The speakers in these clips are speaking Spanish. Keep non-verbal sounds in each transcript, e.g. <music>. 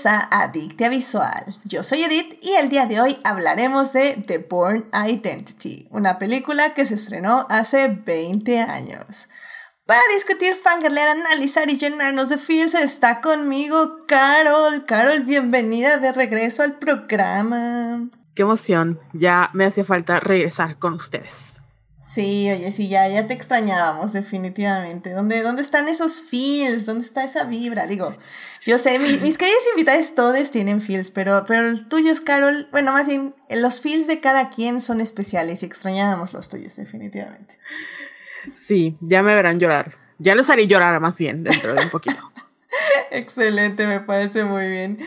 bienvenidos a Adictia Visual. Yo soy Edith y el día de hoy hablaremos de The Born Identity, una película que se estrenó hace 20 años. Para discutir, fangirlear, analizar y llenarnos de feels está conmigo Carol. Carol, bienvenida de regreso al programa. Qué emoción, ya me hacía falta regresar con ustedes. Sí, oye, sí, ya, ya te extrañábamos definitivamente. ¿Dónde, ¿Dónde están esos feels? ¿Dónde está esa vibra? Digo, yo sé, mis queridos invitados todos tienen feels, pero, pero el tuyo es, Carol, bueno, más bien, los feels de cada quien son especiales y extrañábamos los tuyos definitivamente. Sí, ya me verán llorar. Ya los haré llorar más bien dentro de un poquito. <laughs> Excelente, me parece muy bien.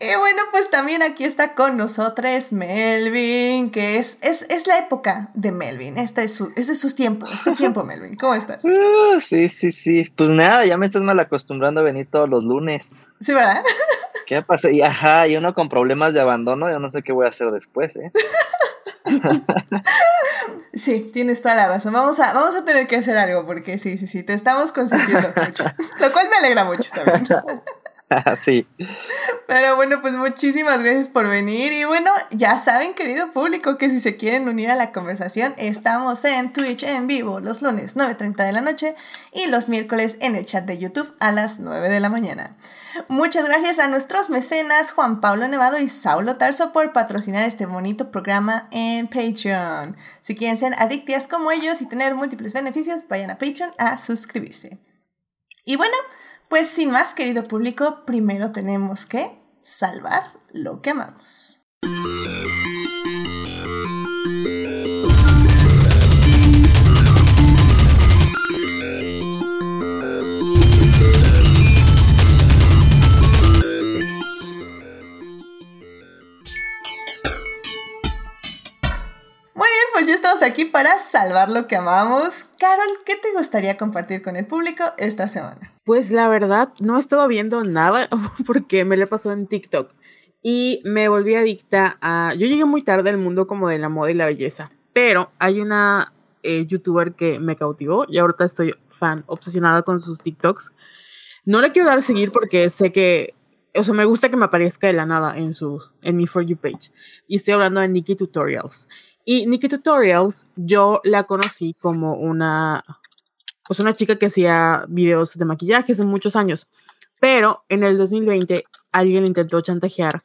Y bueno, pues también aquí está con nosotros Melvin, que es, es, es la época de Melvin. Este es su, este es su tiempo, es su tiempo, Melvin. ¿Cómo estás? Uh, sí, sí, sí. Pues nada, ya me estás mal acostumbrando a venir todos los lunes. Sí, ¿verdad? ¿Qué pasa? Y ajá, y uno con problemas de abandono, yo no sé qué voy a hacer después, ¿eh? <laughs> Sí, tienes toda la razón. Vamos a, vamos a tener que hacer algo porque sí, sí, sí, te estamos consintiendo mucho. <laughs> Lo cual me alegra mucho también. <laughs> sí. Pero bueno, pues muchísimas gracias por venir. Y bueno, ya saben, querido público, que si se quieren unir a la conversación, estamos en Twitch en vivo los lunes 9.30 de la noche y los miércoles en el chat de YouTube a las 9 de la mañana. Muchas gracias a nuestros mecenas Juan Pablo Nevado y Saulo Tarso por patrocinar este bonito programa en Patreon. Si quieren ser adictias como ellos y tener múltiples beneficios, vayan a Patreon a suscribirse. Y bueno, pues sin más, querido público, primero tenemos que salvar lo que amamos. Muy bien, pues ya estamos aquí para salvar lo que amamos. Carol, ¿qué te gustaría compartir con el público esta semana? Pues la verdad, no he estado viendo nada <laughs> porque me lo pasó en TikTok. Y me volví adicta a... Yo llegué muy tarde al mundo como de la moda y la belleza. Pero hay una eh, youtuber que me cautivó y ahorita estoy fan, obsesionada con sus TikToks. No le quiero dar a seguir porque sé que o sea, me gusta que me aparezca de la nada en su, en mi For You page. Y estoy hablando de Nikki Tutorials. Y Nikki Tutorials, yo la conocí como una, pues una chica que hacía videos de maquillaje hace muchos años. Pero en el 2020 alguien intentó chantajear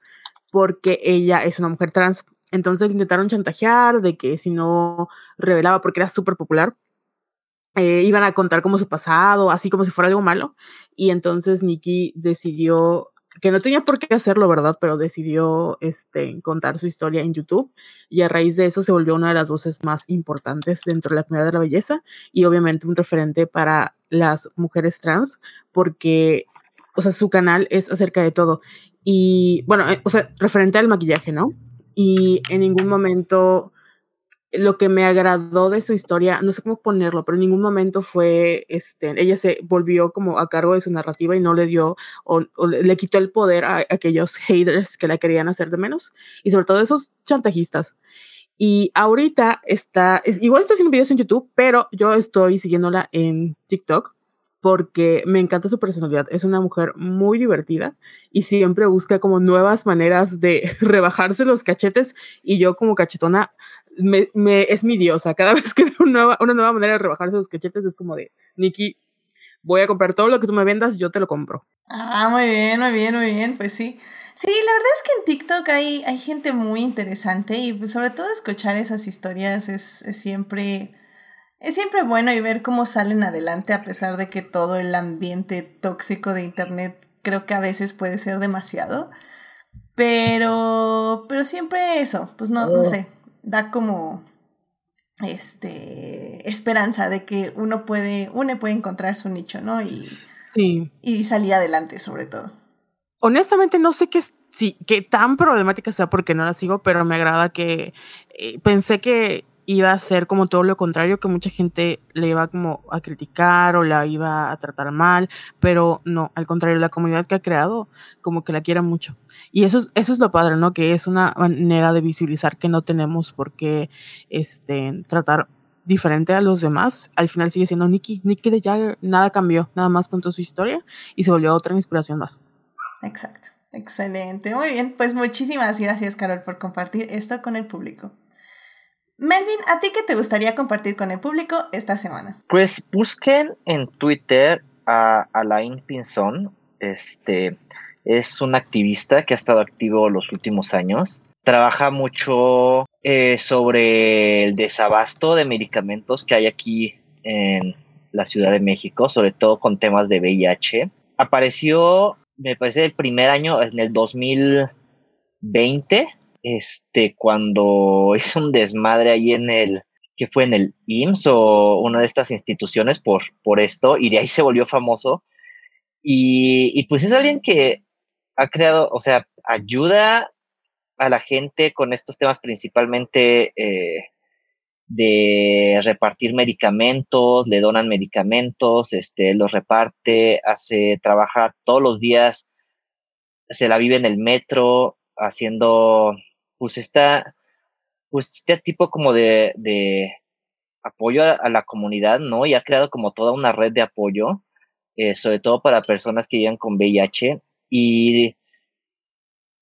porque ella es una mujer trans. Entonces intentaron chantajear de que si no revelaba, porque era súper popular, eh, iban a contar como su pasado, así como si fuera algo malo. Y entonces Nikki decidió que no tenía por qué hacerlo, ¿verdad? Pero decidió este, contar su historia en YouTube y a raíz de eso se volvió una de las voces más importantes dentro de la comunidad de la belleza y obviamente un referente para las mujeres trans porque, o sea, su canal es acerca de todo. Y bueno, eh, o sea, referente al maquillaje, ¿no? Y en ningún momento lo que me agradó de su historia, no sé cómo ponerlo, pero en ningún momento fue, este, ella se volvió como a cargo de su narrativa y no le dio o, le quitó el poder a, aquellos <laughs> haters que la querían hacer de menos y sobre todo esos chantajistas. Y ahorita está, es, igual está haciendo videos en YouTube, pero yo estoy siguiéndola en TikTok porque me encanta su personalidad. Es una mujer muy divertida y siempre busca como nuevas maneras de <laughs> rebajarse los cachetes y yo como cachetona me, me, es mi diosa. Cada <laughs> vez que veo una, una nueva manera de rebajarse los cachetes es como de, Nikki, voy a comprar todo lo que tú me vendas, yo te lo compro. Ah, muy bien, muy bien, muy bien, pues sí. Sí, la verdad es que en TikTok hay, hay gente muy interesante y pues sobre todo escuchar esas historias es, es siempre... Es siempre bueno y ver cómo salen adelante a pesar de que todo el ambiente tóxico de internet creo que a veces puede ser demasiado. Pero, pero siempre eso, pues no, no oh. sé, da como este esperanza de que uno puede, uno puede encontrar su nicho, ¿no? Y, sí. y salir adelante sobre todo. Honestamente no sé qué, sí, qué tan problemática sea porque no la sigo, pero me agrada que eh, pensé que iba a ser como todo lo contrario, que mucha gente le iba como a criticar o la iba a tratar mal, pero no, al contrario, la comunidad que ha creado como que la quiere mucho. Y eso es, eso es lo padre, ¿no? Que es una manera de visibilizar que no tenemos por qué este, tratar diferente a los demás. Al final sigue siendo Nicky. Nicky de Jagger, nada cambió, nada más contó su historia y se volvió otra inspiración más. Exacto. Excelente, muy bien. Pues muchísimas gracias, Carol, por compartir esto con el público. Melvin, ¿a ti qué te gustaría compartir con el público esta semana? Pues busquen en Twitter a Alain Pinzón. Este es un activista que ha estado activo los últimos años. Trabaja mucho eh, sobre el desabasto de medicamentos que hay aquí en la Ciudad de México, sobre todo con temas de VIH. Apareció me parece el primer año, en el 2020, este, cuando <laughs> hizo un desmadre ahí en el, que fue en el IMSS o una de estas instituciones por, por esto, y de ahí se volvió famoso. Y, y pues es alguien que ha creado, o sea, ayuda a la gente con estos temas principalmente eh, de repartir medicamentos, le donan medicamentos, este, los reparte, hace, trabaja todos los días, se la vive en el metro, haciendo, pues está, pues este tipo como de, de apoyo a, la comunidad, ¿no? Y ha creado como toda una red de apoyo, eh, sobre todo para personas que llegan con VIH. Y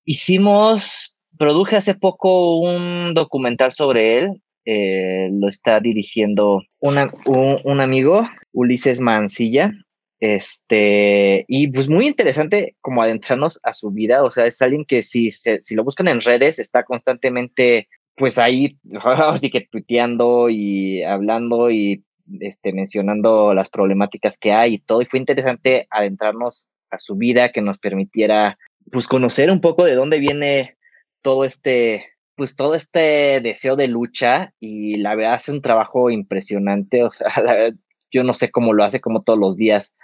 hicimos, produje hace poco un documental sobre él, eh, lo está dirigiendo un, amigo, Ulises Mancilla. Este, y pues muy interesante como adentrarnos a su vida, o sea, es alguien que si, si lo buscan en redes está constantemente pues ahí, <laughs> así que tuiteando y hablando y este, mencionando las problemáticas que hay y todo, y fue interesante adentrarnos su vida que nos permitiera pues conocer un poco de dónde viene todo este pues todo este deseo de lucha y la verdad hace un trabajo impresionante. O sea, <laughs> yo no sé cómo lo hace, como todos los días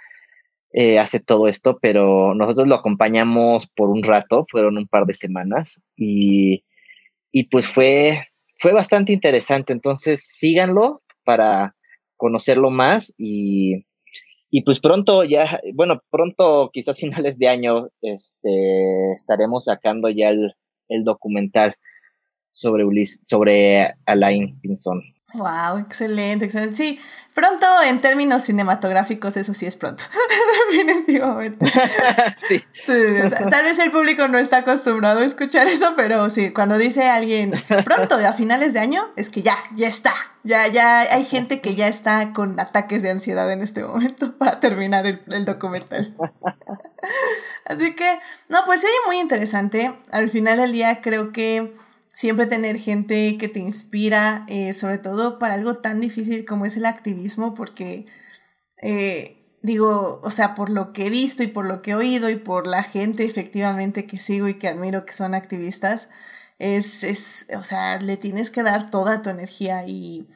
eh, hace todo esto, pero nosotros lo acompañamos por un rato, fueron un par de semanas y, y pues fue, fue bastante interesante. Entonces síganlo para conocerlo más y, y pues pronto ya, bueno, pronto quizás <laughs> finales de año este, estaremos sacando ya el, el documental sobre, sobre Alain Pinzón. Wow, excelente, excelente. Sí, pronto en términos cinematográficos, eso sí es pronto. <laughs> Definitivamente. <laughs> sí. Tal vez el público no está acostumbrado a escuchar eso, pero sí, cuando dice alguien pronto, a finales de año, es que ya, ya está. Ya, ya hay gente que ya está con ataques de ansiedad en este momento <laughs> para terminar el, el documental. Así que, no, pues oye, muy interesante. Al final del día creo que siempre tener gente que te inspira, eh, sobre todo para algo tan difícil como es el activismo, porque eh, digo, o sea, por lo que he visto y por lo que he oído y por la gente efectivamente que sigo y que admiro que son activistas, es, es o sea, le tienes que dar toda tu energía y...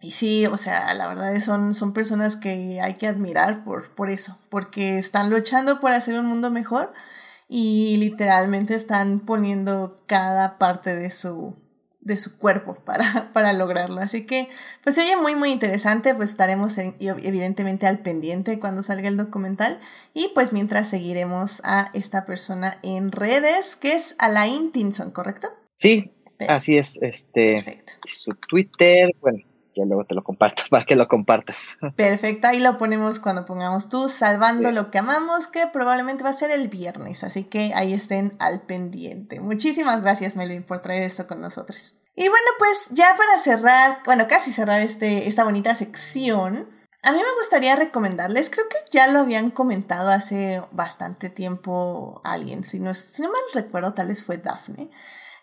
Y sí, o sea, la verdad son, son personas que hay que admirar por, por eso, porque están luchando por hacer un mundo mejor y literalmente están poniendo cada parte de su, de su cuerpo <laughs> para, para lograrlo. Así que, pues se oye muy, muy interesante, pues estaremos evidentemente al pendiente cuando salga el documental y pues mientras seguiremos a esta persona en redes, que es Alain Tinson, ¿correcto? Sí, así es, este, Perfecto. su Twitter, bueno, luego te lo comparto <laughs> para que lo compartas. Perfecto, ahí lo ponemos cuando pongamos tú, salvando lo que amamos, que probablemente va a ser el viernes, así que ahí estén al pendiente. Muchísimas gracias, Melvin, por traer esto con nosotros. Y bueno, pues ya para cerrar, bueno, casi cerrar este, esta bonita sección, a mí me gustaría recomendarles, creo que ya lo habían comentado hace bastante tiempo alguien, si no, si no mal recuerdo, tal vez fue Daphne.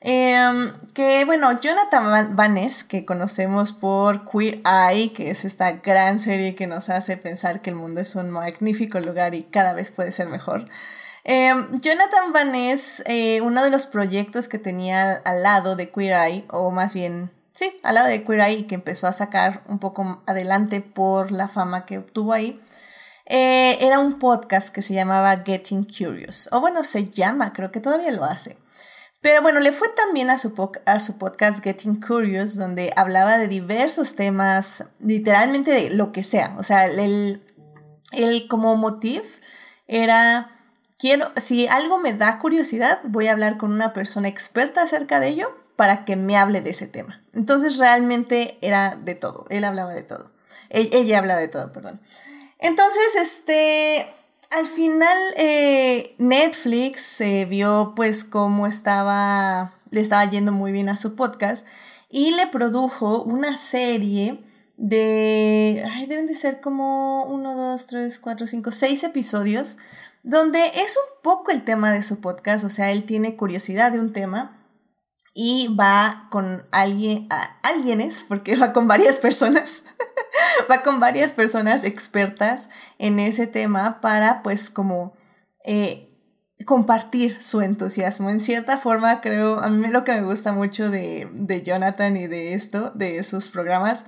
Em, que bueno, Jonathan Van Ness, que conocemos por Queer Eye, que es esta gran serie que nos hace pensar que el mundo es un magnífico lugar y cada vez puede ser mejor. Em, Jonathan Van eh, uno de los proyectos que tenía al lado de Queer Eye, o más bien, sí, al lado de Queer Eye y que empezó a sacar un poco adelante por la fama que obtuvo ahí, eh, era un podcast que se llamaba Getting Curious, o bueno, se llama, creo que todavía lo hace. Pero bueno, le fue también a su, a su podcast Getting Curious, donde hablaba de diversos temas, literalmente de lo que sea. O sea, el, el como motivo era, quiero, si algo me da curiosidad, voy a hablar con una persona experta acerca de ello para que me hable de ese tema. Entonces realmente era de todo, él hablaba de todo. E, ella hablaba de todo, perdón. Entonces, este, al final eh, Netflix se vio pues cómo estaba, le estaba yendo muy bien a su podcast y le produjo una serie de, ay, deben de ser como uno, dos, tres, cuatro, cinco, seis episodios, donde es un poco el tema de su podcast, o sea, él tiene curiosidad de un tema y va con alguien, a, alguienes, porque va con varias personas, <laughs> va con varias personas expertas en ese tema para pues como eh, compartir su entusiasmo. En cierta forma, creo, a mí lo que me gusta mucho de, de Jonathan y de esto, de sus programas,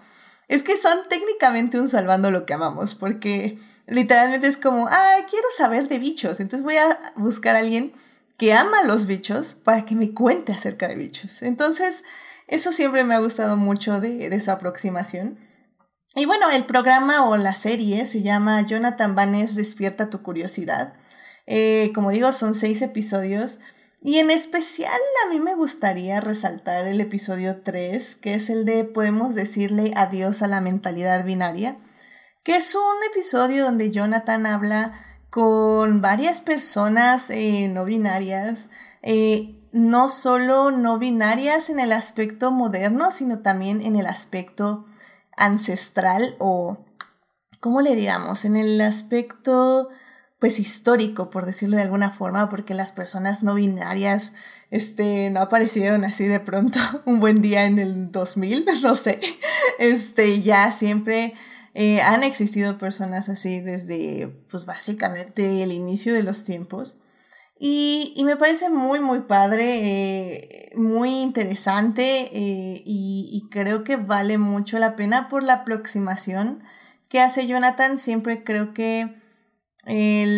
es que son técnicamente un salvando lo que amamos, porque literalmente es como, ah, quiero saber de bichos, entonces voy a buscar a alguien que ama los bichos para que me cuente acerca de bichos. Entonces, eso siempre me ha gustado mucho de, su aproximación. Y bueno, el programa o la serie se llama Jonathan Banes Despierta tu Curiosidad. Eh, como digo, son seis episodios. Y en especial a mí me gustaría resaltar el episodio 3, que es el de Podemos decirle adiós a la mentalidad binaria, que es un episodio donde Jonathan habla con varias personas eh, no binarias, eh, no solo no binarias en el aspecto moderno, sino también en el aspecto ancestral o, ¿cómo le diríamos? En el aspecto, pues, histórico, por decirlo de alguna forma, porque las personas no binarias, este, no aparecieron así de pronto <laughs> un buen día en el 2000, <laughs> no sé, este, ya siempre eh, han existido personas así desde, pues básicamente el inicio de los tiempos. Y, me parece muy, muy padre, eh, muy interesante eh, y, creo que vale mucho la pena por la aproximación que hace Jonathan. Siempre creo que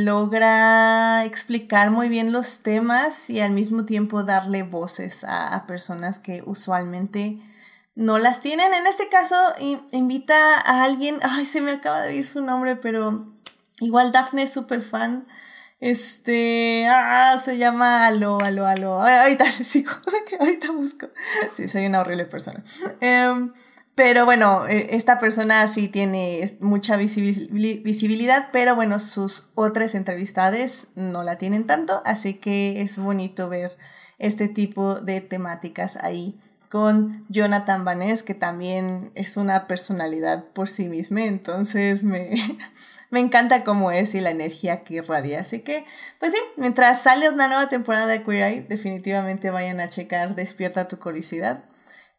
logra explicar muy bien los temas y al mismo tiempo darle voces a, a personas que usualmente no las tienen. En este caso, invita a alguien, ay, se me acaba de oír su nombre, pero igual Daphne es súper fan. Este, ah, se llama Aló, Aló, Aló. Ahorita <laughs> les sigo, ahorita busco. Sí, soy una horrible persona. Em, pero bueno, e, esta persona sí tiene mucha visibilidad, pero bueno, sus otras entrevistades no la tienen tanto, así que es bonito ver este tipo de temáticas ahí con Jonathan Vaness, que también es una personalidad por sí misma, entonces me, <laughs> me encanta cómo es y la energía que irradia. Así que, pues sí, mientras sale una nueva temporada de Queer Eye, definitivamente vayan a checar Despierta tu curiosidad,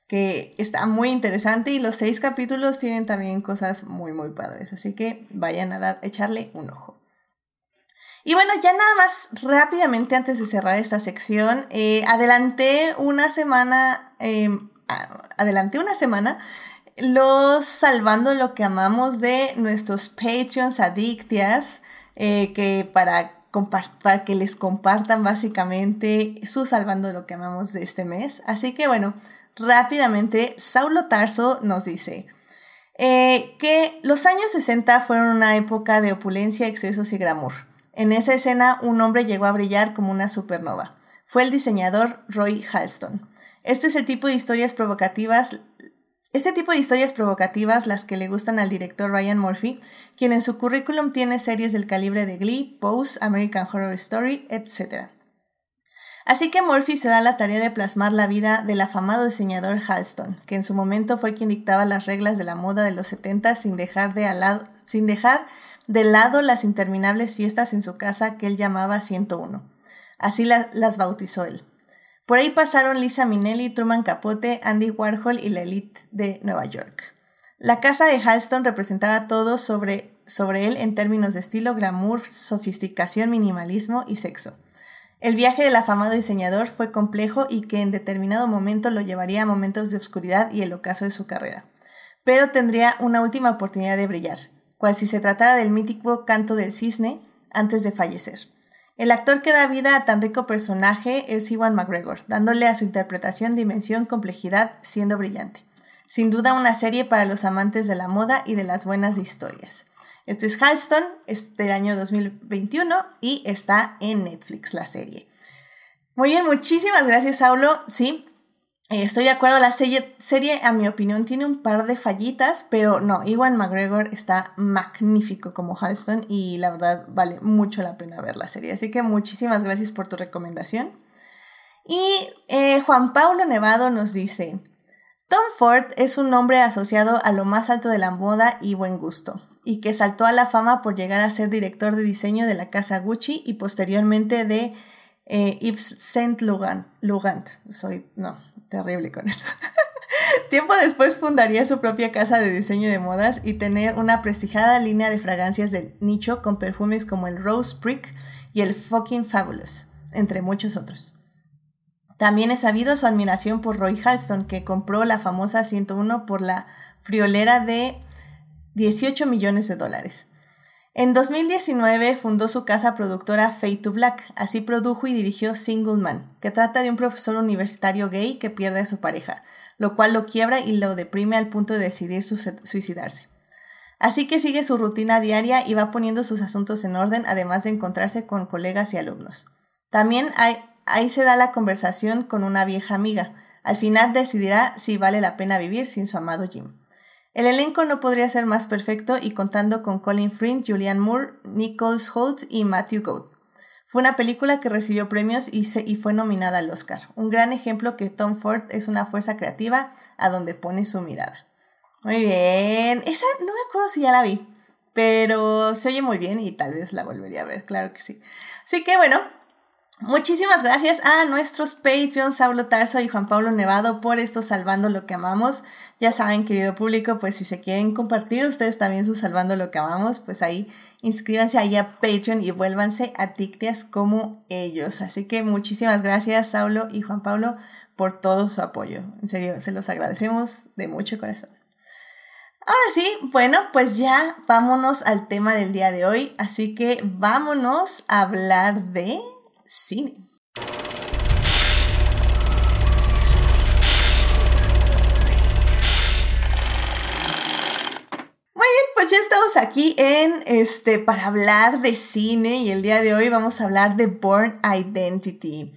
que está muy interesante y los seis capítulos tienen también cosas muy, muy padres. Así que vayan a dar, echarle un ojo. Y bueno, ya nada más rápidamente antes de cerrar esta sección, eh, adelanté una semana, em, adelanté una semana los salvando lo que amamos de nuestros Patreons adictias, eh, que para, para que les compartan básicamente su salvando lo que amamos de este mes. Así que bueno, rápidamente, Saulo Tarso nos dice, eh, que los años 60 fueron una época de opulencia, excesos y glamour. En esa escena, un hombre llegó a brillar como una supernova. Fue el diseñador Roy Halston. Este es el tipo de historias provocativas este tipo de historias provocativas las que le gustan al director Ryan Murphy, quien en su currículum tiene series del calibre de Glee, Pose, American Horror Story, etc. Así que Murphy se da la tarea de plasmar la vida del afamado diseñador Halston, que en su momento fue quien dictaba las reglas de la moda de los 70 sin dejar de, al sin dejar de lado las interminables fiestas en su casa que él llamaba 101. Así las bautizó él. Por ahí pasaron Lisa Minnelli, Truman Capote, Andy Warhol y la elite de Nueva York. La casa de Halston representaba todo sobre, sobre él en términos de estilo, glamour, sofisticación, minimalismo y sexo. El viaje del afamado diseñador fue complejo y que en determinado momento lo llevaría a momentos de oscuridad y el ocaso de su carrera. Pero tendría una última oportunidad de brillar cual si se tratara del mítico canto del cisne antes de fallecer. El actor que da vida a tan rico personaje es Iwan McGregor, dándole a su interpretación dimensión, complejidad, siendo brillante. Sin duda una serie para los amantes de la moda y de las buenas historias. Este es Halston, es del año 2021 y está en Netflix la serie. Muy bien, muchísimas gracias, Saulo. Sí, estoy de acuerdo, la serie, serie, a mi opinión, tiene un par de fallitas, pero no, Iwan McGregor está magnífico como Halston y la verdad vale mucho la pena ver la serie. Así que muchísimas gracias por tu recomendación. Y eh, Juan Paulo Nevado nos dice, Tom Ford es un nombre asociado a lo más alto de la moda y buen gusto, y que saltó a la fama por llegar a ser director de diseño de la casa Gucci y posteriormente de eh, Yves Saint Laurent. Soy, no, terrible con esto. <laughs> Tiempo después fundaría su propia casa de diseño de modas y tener una prestigiada línea de fragancias de nicho con perfumes como el Rose Prick y el Fucking Fabulous, entre muchos otros. También es sabido su admiración por Roy Halston, que compró la famosa 101 por la friolera de 18 millones de dólares. En 2019 fundó su casa productora Fade to Black, así produjo y dirigió Single Man, que trata de un profesor universitario gay que pierde a su pareja, lo cual lo quiebra y lo deprime al punto de decidir suicidarse. Así que sigue su rutina diaria y va poniendo sus asuntos en orden, además de encontrarse con colegas y alumnos. También ahí se da la conversación con una vieja amiga. Al final decidirá si vale la pena vivir sin su amado Jim. El elenco no podría ser más perfecto y contando con Colin Firth, Julianne Moore, Nichols Holt y Matthew Gould. Fue una película que recibió premios y, y, fue nominada al Oscar. Un gran ejemplo que Tom Ford es una fuerza creativa a donde pone su mirada. Muy bien. Esa no me acuerdo si ya la vi, pero se oye muy bien y tal vez la volvería a ver, claro que sí. Así que bueno, Muchísimas gracias a nuestros Patreons, Saulo Tarso y Juan Pablo Nevado, por esto Salvando lo que amamos. Ya saben, querido público, pues si se quieren compartir ustedes también su Salvando lo que amamos, pues ahí inscríbanse ahí a Patreon y vuélvanse a Tictias como ellos. Así que muchísimas gracias, Saulo y Juan Pablo, por todo su apoyo. En serio, se los agradecemos de mucho corazón. Ahora sí, bueno, pues ya vámonos al tema del día de hoy. Así que vámonos a hablar de cine. Muy bien, pues ya estamos aquí en este para hablar de cine y el día de hoy vamos a hablar de Born Identity.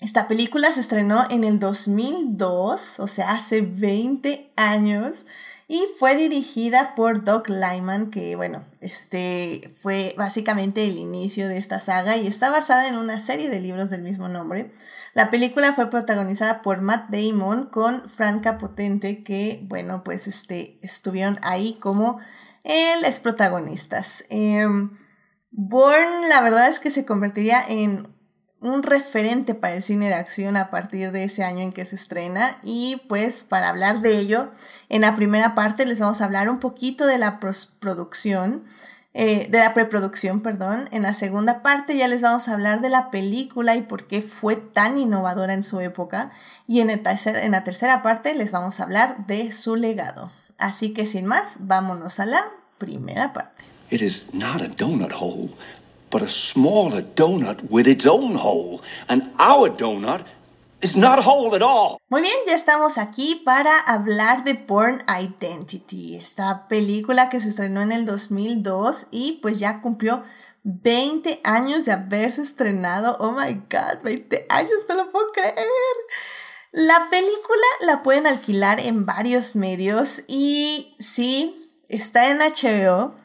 Esta película se estrenó en el 2002, o sea, hace 20 años y fue dirigida por Doug Lyman, que bueno, este fue básicamente el inicio de esta saga y está basada en una serie de libros del mismo nombre. La película fue protagonizada por Matt Damon con Franca Potente, que bueno, pues este, estuvieron ahí como los protagonistas. Eh, Born, la verdad es que se convertiría en un referente para el cine de acción a partir de ese año en que se estrena. Y pues para hablar de ello, en la primera parte les vamos a hablar un poquito de la producción, eh, de la preproducción, perdón. En la segunda parte ya les vamos a hablar de la película y por qué fue tan innovadora en su época. Y en, el tercer, en la tercera parte les vamos a hablar de su legado. Así que sin más, vámonos a la primera parte. It is not donut hole but a smaller donut with its own hole. And our donut is not a hole at all. Muy bien, ya estamos aquí para hablar de Born Identity, esta película que se estrenó en el 2002 y pues ya cumplió 20 años de haberse estrenado. Oh my god, 20 años, no lo puedo creer. La película la pueden alquilar en varios medios y sí, está en HBO,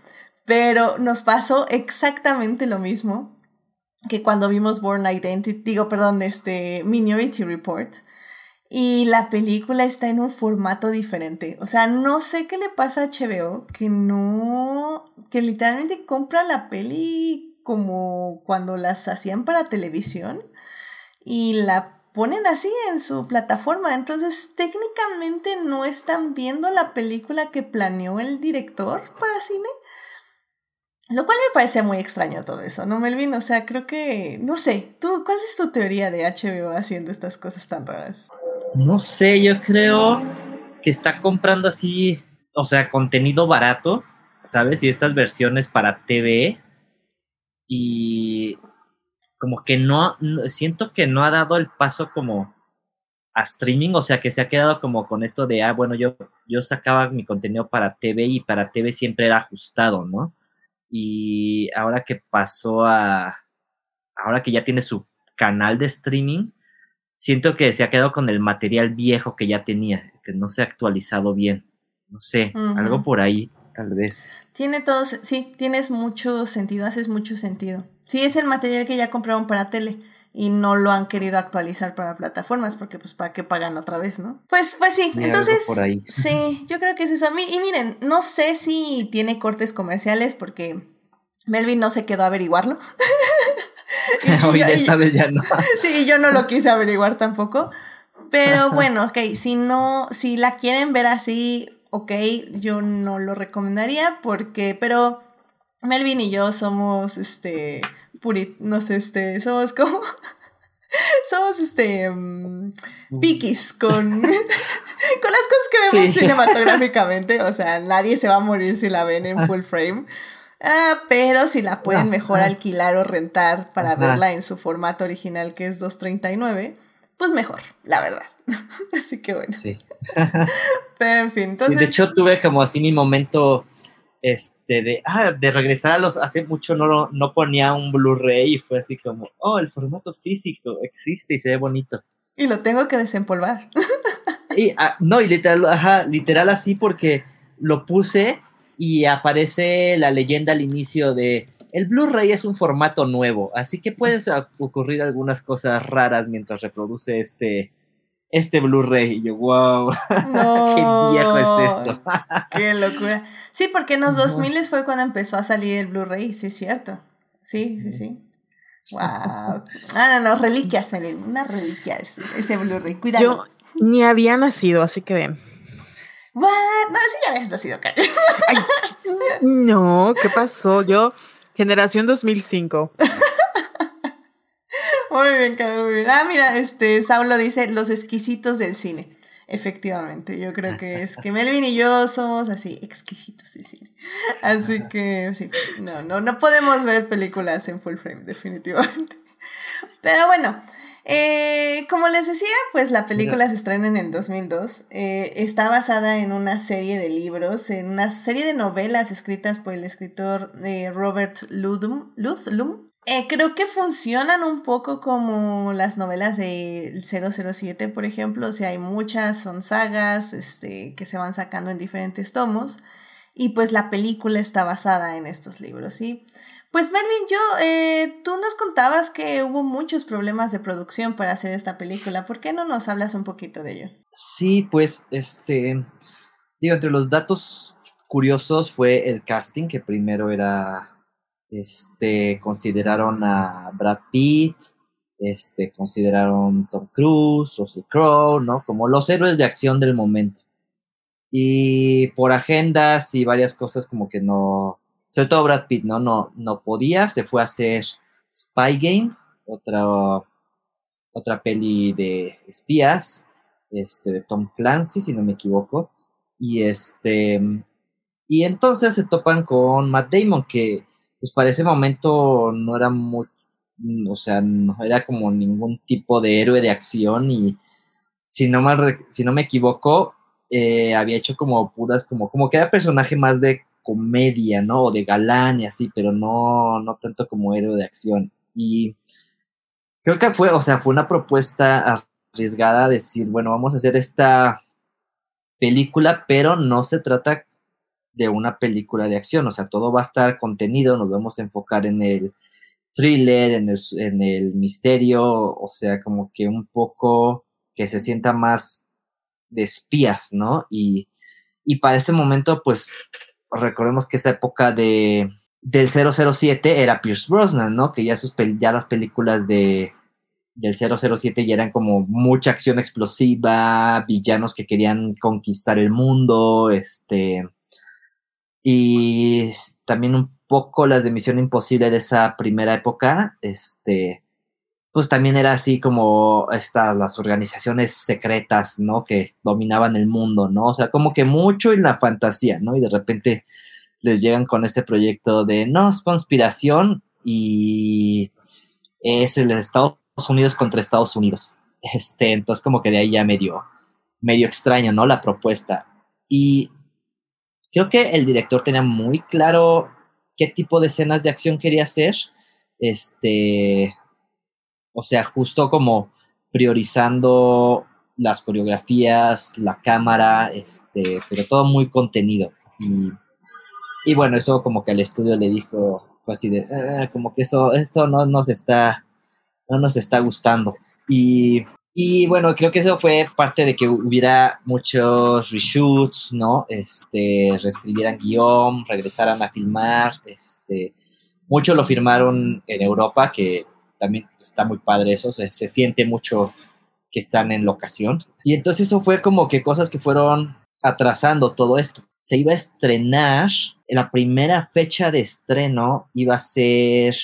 pero nos pasó exactamente lo mismo que cuando vimos Born Identity, digo, perdón, este Minority Report. Y la película está en un formato diferente. O sea, no sé qué le pasa a HBO que no, que literalmente compra la peli como cuando las hacían para televisión y la ponen así en su plataforma. Entonces, técnicamente no están viendo la película que planeó el director para cine. Lo cual me parece muy extraño todo eso, ¿no, Melvin? O sea, creo que, no sé, ¿tú, ¿cuál es tu teoría de HBO haciendo estas cosas tan raras? No sé, yo creo que está comprando así, o sea, contenido barato, ¿sabes? Y estas versiones para TV. Y como que no, siento que no ha dado el paso como a streaming, o sea, que se ha quedado como con esto de, ah, bueno, yo, yo sacaba mi contenido para TV y para TV siempre era ajustado, ¿no? Y ahora que pasó a, ahora que ya tiene su canal de streaming, siento que se ha quedado con el material viejo que ya tenía, que no se ha actualizado bien. No sé, algo por ahí, tal vez. Tiene todo, sí, tienes mucho sentido, haces mucho sentido. Sí, es el material que ya compraron para tele y no lo han querido actualizar para plataformas porque pues para qué pagan otra vez, ¿no? Pues pues sí, entonces <laughs> sí, yo creo que es eso. Y miren, no sé si tiene cortes comerciales porque Melvin no se quedó a averiguarlo. <laughs> Hoy esta vez ya no. <laughs> sí, yo no lo quise averiguar tampoco. Pero bueno, ok, si no, si la quieren ver así, ok, yo no lo recomendaría porque, pero Melvin y yo somos, este, purit, no sé, este, somos como, <laughs> somos, este, um, piquis con, <laughs> con las cosas que vemos cinematográficamente, o sea, nadie se va a morir si la ven en full frame. Ah, pero si la pueden mejor alquilar o rentar para verla en su formato original que es 239, pues mejor, la verdad. <laughs> así que bueno. Sí. pero en fin, entonces... de hecho tuve como así mi momento este de ah, de regresar a los hace mucho no no ponía un Blu-ray y fue así como, "Oh, el formato físico existe y se ve bonito." Y lo tengo que desempolvar. y ah, no, y literal, ajá, literal así porque lo puse y aparece la leyenda al inicio de el Blu-ray es un formato nuevo, así que pueden ocurrir algunas cosas raras mientras reproduce este este Blu-ray. Y yo, wow, <laughs> qué viejo es esto. <laughs> qué locura. Sí, porque en los 2000 fue cuando empezó a salir el Blu-ray, sí es cierto. Sí, sí, sí. Wow. Ah, no, no, reliquias, Melin. Una reliquia ese, ese Blu-ray. Cuidado. Yo ni había nacido, así que ven. What? No, sí ya habías nacido, Karen. <laughs> no, ¿qué pasó? Yo, generación 2005. Muy bien, Karen, muy bien. Ah, mira, este, Saulo dice los exquisitos del cine. Efectivamente, yo creo que es que Melvin y yo somos así, exquisitos del cine. Así que sí, no, no, no podemos ver películas en full frame, definitivamente. Pero bueno, eh, como les decía, pues la película se estrena en el 2002. Eh, está basada en una serie de libros, en una serie de novelas escritas por el escritor eh, Robert Ludlum. Ludlum. Creo que funcionan un poco como las novelas de 007, por ejemplo. O sea, hay muchas, son sagas este, que se van sacando en diferentes tomos. Y pues la película está basada en estos libros, ¿sí? Pues Melvin, yo, eh, tú nos contabas que hubo muchos problemas de producción para hacer esta película. ¿Por qué no nos hablas un poquito de ello? Sí, pues, este, digo, entre los datos curiosos fue el casting, que primero era, este, consideraron a Brad Pitt, este, consideraron Tom Cruise, Russell Crowe, ¿no? Como los héroes de acción del momento. Y por agendas y varias cosas como que no, sobre todo Brad Pitt, ¿no? No, no podía, se fue a hacer Spy Game, otra, otra peli de espías, este, de Tom Clancy, si no me equivoco, y este, y entonces se topan con Matt Damon, que pues para ese momento no era muy, o sea, no era como ningún tipo de héroe de acción y si no mal, si no me equivoco, eh, había hecho como puras, como, como que era personaje más de comedia, ¿no? O de galán y así, pero no, no tanto como héroe de acción. Y creo que fue, o sea, fue una propuesta arriesgada decir, bueno, vamos a hacer esta película, pero no se trata de una película de acción, o sea, todo va a estar contenido, nos vamos a enfocar en el thriller, en el, misterio, o sea, como que un poco que se sienta más de espías, ¿no? Y, y para este momento, pues recordemos que esa época de del 007 era Pierce Brosnan, ¿no? Que ya, sus ya las películas de del 007 ya eran como mucha acción explosiva, villanos que querían conquistar el mundo, este y también un poco las de Misión Imposible de esa primera época, este pues también era así como estas las organizaciones secretas, ¿no? Que dominaban el mundo, ¿no? O sea, como que mucho en la fantasía, ¿no? Y de repente les llegan con este proyecto de no, es conspiración y es el Estados Unidos contra Estados Unidos. Este, entonces como que de ahí ya medio, medio extraño, ¿no? La propuesta. Y creo que el director tenía muy claro qué tipo de escenas de acción quería hacer. Este, o sea, justo como priorizando las coreografías, la cámara, este, pero todo muy contenido. Y, y bueno, eso como que al estudio le dijo, fue así de, ah, como que eso, esto no nos está, no nos está gustando. Y, y bueno, creo que eso fue parte de que hubiera muchos reshoots, ¿no? Este, reescribieran guion, regresaran a filmar, este, muchos lo firmaron en Europa, que también está muy padre eso, se, se siente mucho que están en locación. Y entonces eso fue como que cosas que fueron atrasando todo esto. Se iba a estrenar, la primera fecha de estreno iba a ser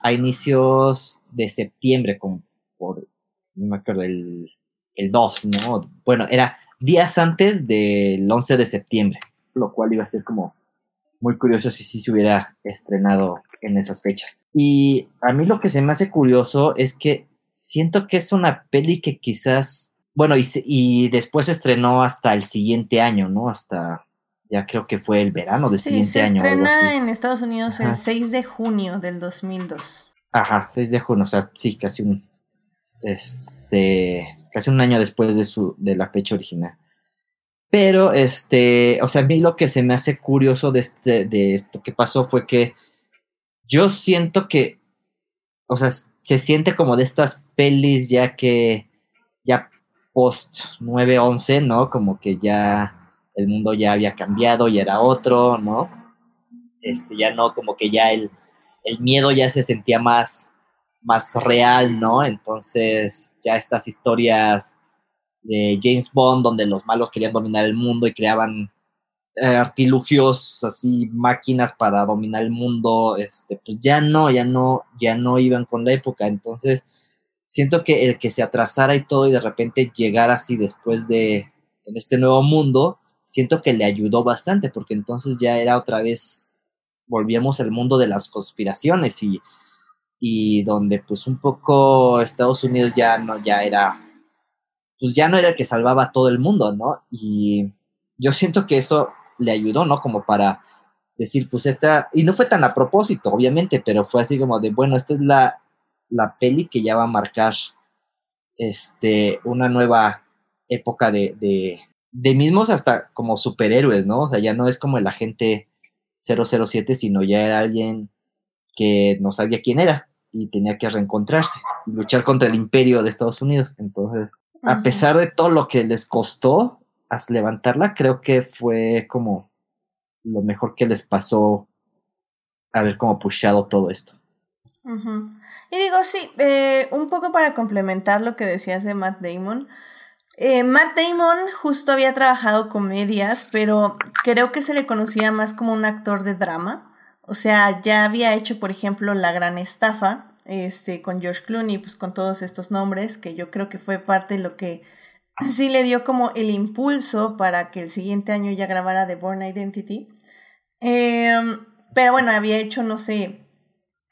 a inicios de septiembre, como por, no me acuerdo, el, el 2, ¿no? Bueno, era días antes del 11 de septiembre, lo cual iba a ser como muy curioso si sí se hubiera estrenado en esas fechas. Y a mí lo que se me hace curioso es que siento que es una peli que quizás, bueno, y, y después se estrenó hasta el siguiente año, ¿no? Hasta, ya creo que fue el verano del siguiente año. Se estrena en Estados Unidos el 6 de junio del 2002. Ajá, 6 de junio, o sea, sí, casi un, este, casi un año después de su, de la fecha original. Pero, este, o sea, a mí lo que se me hace curioso de, este, de esto que pasó fue que yo siento que, o sea, se siente como de estas pelis ya que, ya post 9-11, ¿no? Como que ya el mundo ya había cambiado, y era otro, ¿no? Este, ya no, como que ya el, el miedo ya se sentía más, más real, ¿no? Entonces, ya estas historias de James Bond, donde los malos querían dominar el mundo y creaban eh, artilugios, así máquinas para dominar el mundo, este, pues ya no, ya no, ya no iban con la época. Entonces, siento que el que se atrasara y todo y de repente llegar así después de en este nuevo mundo, siento que le ayudó bastante, porque entonces ya era otra vez, volvíamos al mundo de las conspiraciones y, y donde pues un poco Estados Unidos ya no, ya era, pues ya no era el que salvaba a todo el mundo, ¿no? Y yo siento que eso le ayudó, ¿no? Como para decir, pues esta, y no fue tan a propósito, obviamente, pero fue así como de, bueno, esta es la, la peli que ya va a marcar este, una nueva época de, de, de mismos hasta como superhéroes, ¿no? O sea, ya no es como el agente 007, sino ya era alguien que no sabía quién era y tenía que reencontrarse y luchar contra el imperio de Estados Unidos. Entonces, a pesar de todo lo que les costó, levantarla, creo que fue como lo mejor que les pasó haber como pushado todo esto. Y digo, sí, eh, un poco para complementar lo que decías de Matt Damon. Eh, Matt Damon justo había trabajado comedias, pero creo que se le conocía más como un actor de drama. O sea, ya había hecho, por ejemplo, La Gran Estafa, este, con George Clooney, pues con todos estos nombres, que yo creo que fue parte de lo que sí le dio como el impulso para que el siguiente año ya grabara The Born Identity. Em, pero bueno, había hecho, no sé,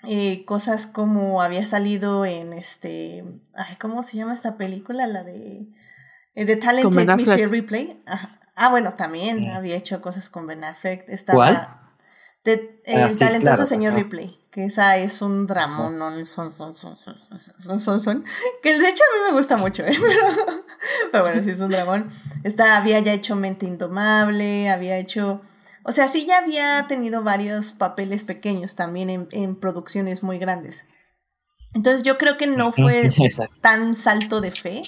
eh, cosas como había salido en este, ay, ¿cómo se llama esta película? La de eh, The Talented Mr. Replay. Ah, bueno, también mm. había hecho cosas con Ben Affleck. Estaba ¿Cuál? De, ah, el talentoso señor Ripley, que esa es un dramón, no, son, son, son, son, son, son, que de hecho a mí me gusta mucho, ¿eh? <laughs> pero, bueno, sí es un dramón. Está, había ya hecho Mente Indomable, había hecho, o sea, sí ya había tenido varios papeles pequeños también en, en producciones muy grandes. Entonces yo creo que no fue <laughs> tan salto de fe,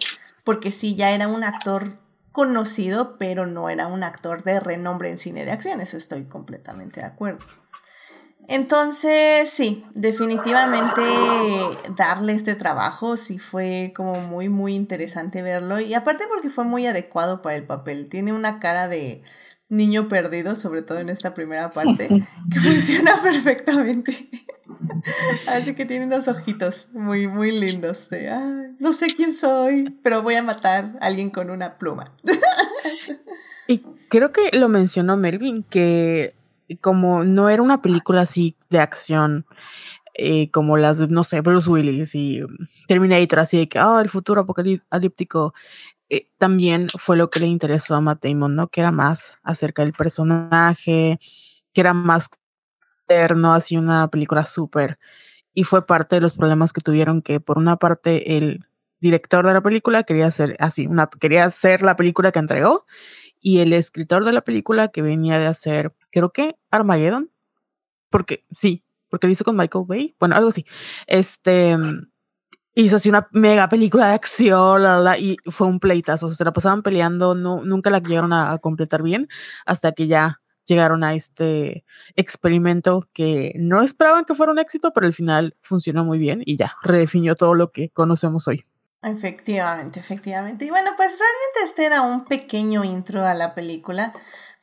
porque sí ya era un actor conocido, pero no era un actor de renombre en cine de acción, eso estoy completamente de acuerdo. Entonces, sí, definitivamente darle este trabajo sí fue como muy, muy interesante verlo. Y aparte porque fue muy adecuado para el papel. Tiene una cara de niño perdido, sobre todo en esta primera parte, <laughs> que funciona perfectamente. Así que tiene unos ojitos muy, muy lindos de, no sé quién soy, pero voy a matar a alguien con una pluma. y creo que lo mencionó Melvin, que como no era una película así de acción, eh, como las, no sé, Bruce Willis y Terminator, así de que, oh, el futuro apocalíptico, eh, también fue lo que le interesó a Matt Damon, ¿no? Que era más acerca del personaje, que era más no así una película súper. Y fue parte de los problemas que tuvieron que por una parte él director de la película quería hacer así, una, quería hacer la película que entregó y el escritor de la película que venía de hacer, creo que Armageddon, porque sí, porque lo hizo con Michael Bay, bueno, algo así. Este hizo así una mega película de acción, y fue un pleitazo, se la pasaban peleando, no, nunca la llegaron a, completar bien, hasta que ya llegaron a este experimento que no esperaban que fuera un éxito, pero al final funcionó muy bien y ya redefinió todo lo que conocemos hoy. Efectivamente, efectivamente. Y bueno, pues realmente este era un pequeño intro a la película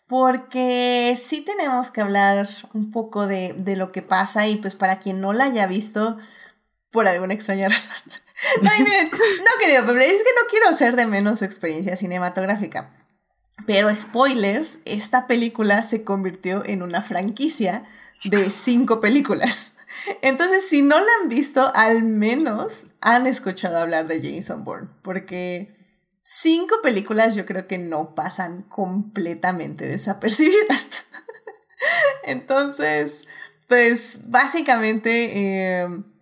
porque sí tenemos que hablar un poco de, de, lo que pasa y pues para quien no la haya visto por alguna extraña <laughs> razón. no, miren, no querido es que no quiero hacer de menos su experiencia cinematográfica. Pero spoilers, esta película se convirtió en una franquicia de cinco películas. Entonces, si no la han visto, al menos han escuchado hablar de Jason Bourne, porque cinco películas yo creo que no pasan completamente desapercibidas. <laughs> Entonces, pues básicamente, em,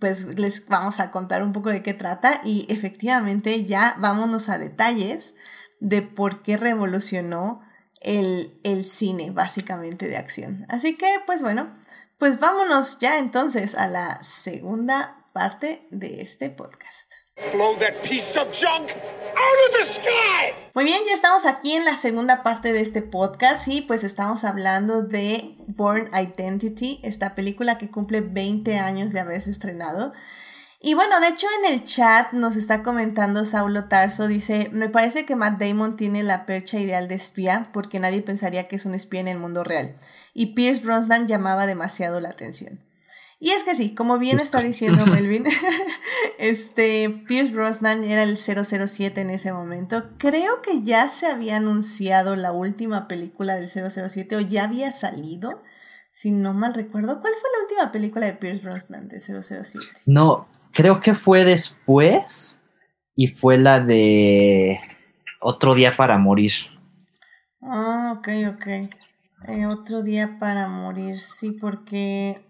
pues les vamos a contar un poco de qué trata y efectivamente ya vámonos a detalles de por qué revolucionó el, el cine básicamente de acción. Así que, pues bueno, pues vámonos ya entonces a la segunda parte de este podcast. Muy bien, ya estamos aquí en la segunda parte de este podcast y pues estamos hablando de Born Identity, esta película que cumple 20 años de haberse estrenado. Y bueno, de hecho en el chat nos está comentando Saulo Tarso, dice, me parece que Matt Damon tiene la percha ideal de espía porque nadie pensaría que es un espía en el mundo real. Y Pierce Brosnan llamaba demasiado la atención. Y es que sí, como bien está diciendo <laughs> Melvin, este Pierce Brosnan era el 007 en ese momento. Creo que ya se había anunciado la última película del 007 o ya había salido, si no mal recuerdo. ¿Cuál fue la última película de Pierce Brosnan de 007? No, creo que fue después y fue la de Otro día para morir. Ah, ok, ok. Eh, otro día para morir, sí, porque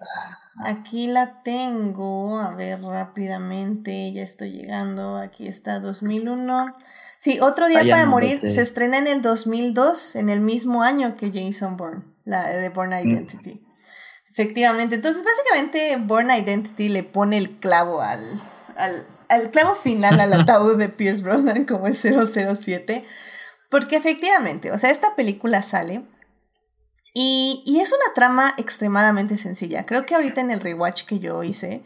Aquí la tengo, a ver rápidamente, ya estoy llegando, aquí está 2001. Sí, Otro Día para Morir se estrena en el 2002, en el mismo año que Jason Bourne, la de Born mm. Identity. Efectivamente, entonces básicamente Born Identity le pone el clavo al, al, al clavo final al <laughs> ataúd de Pierce Brosnan como es 007, porque efectivamente, o sea, esta película sale y, y, es una trama extremadamente sencilla. Creo que ahorita en el rewatch que yo hice,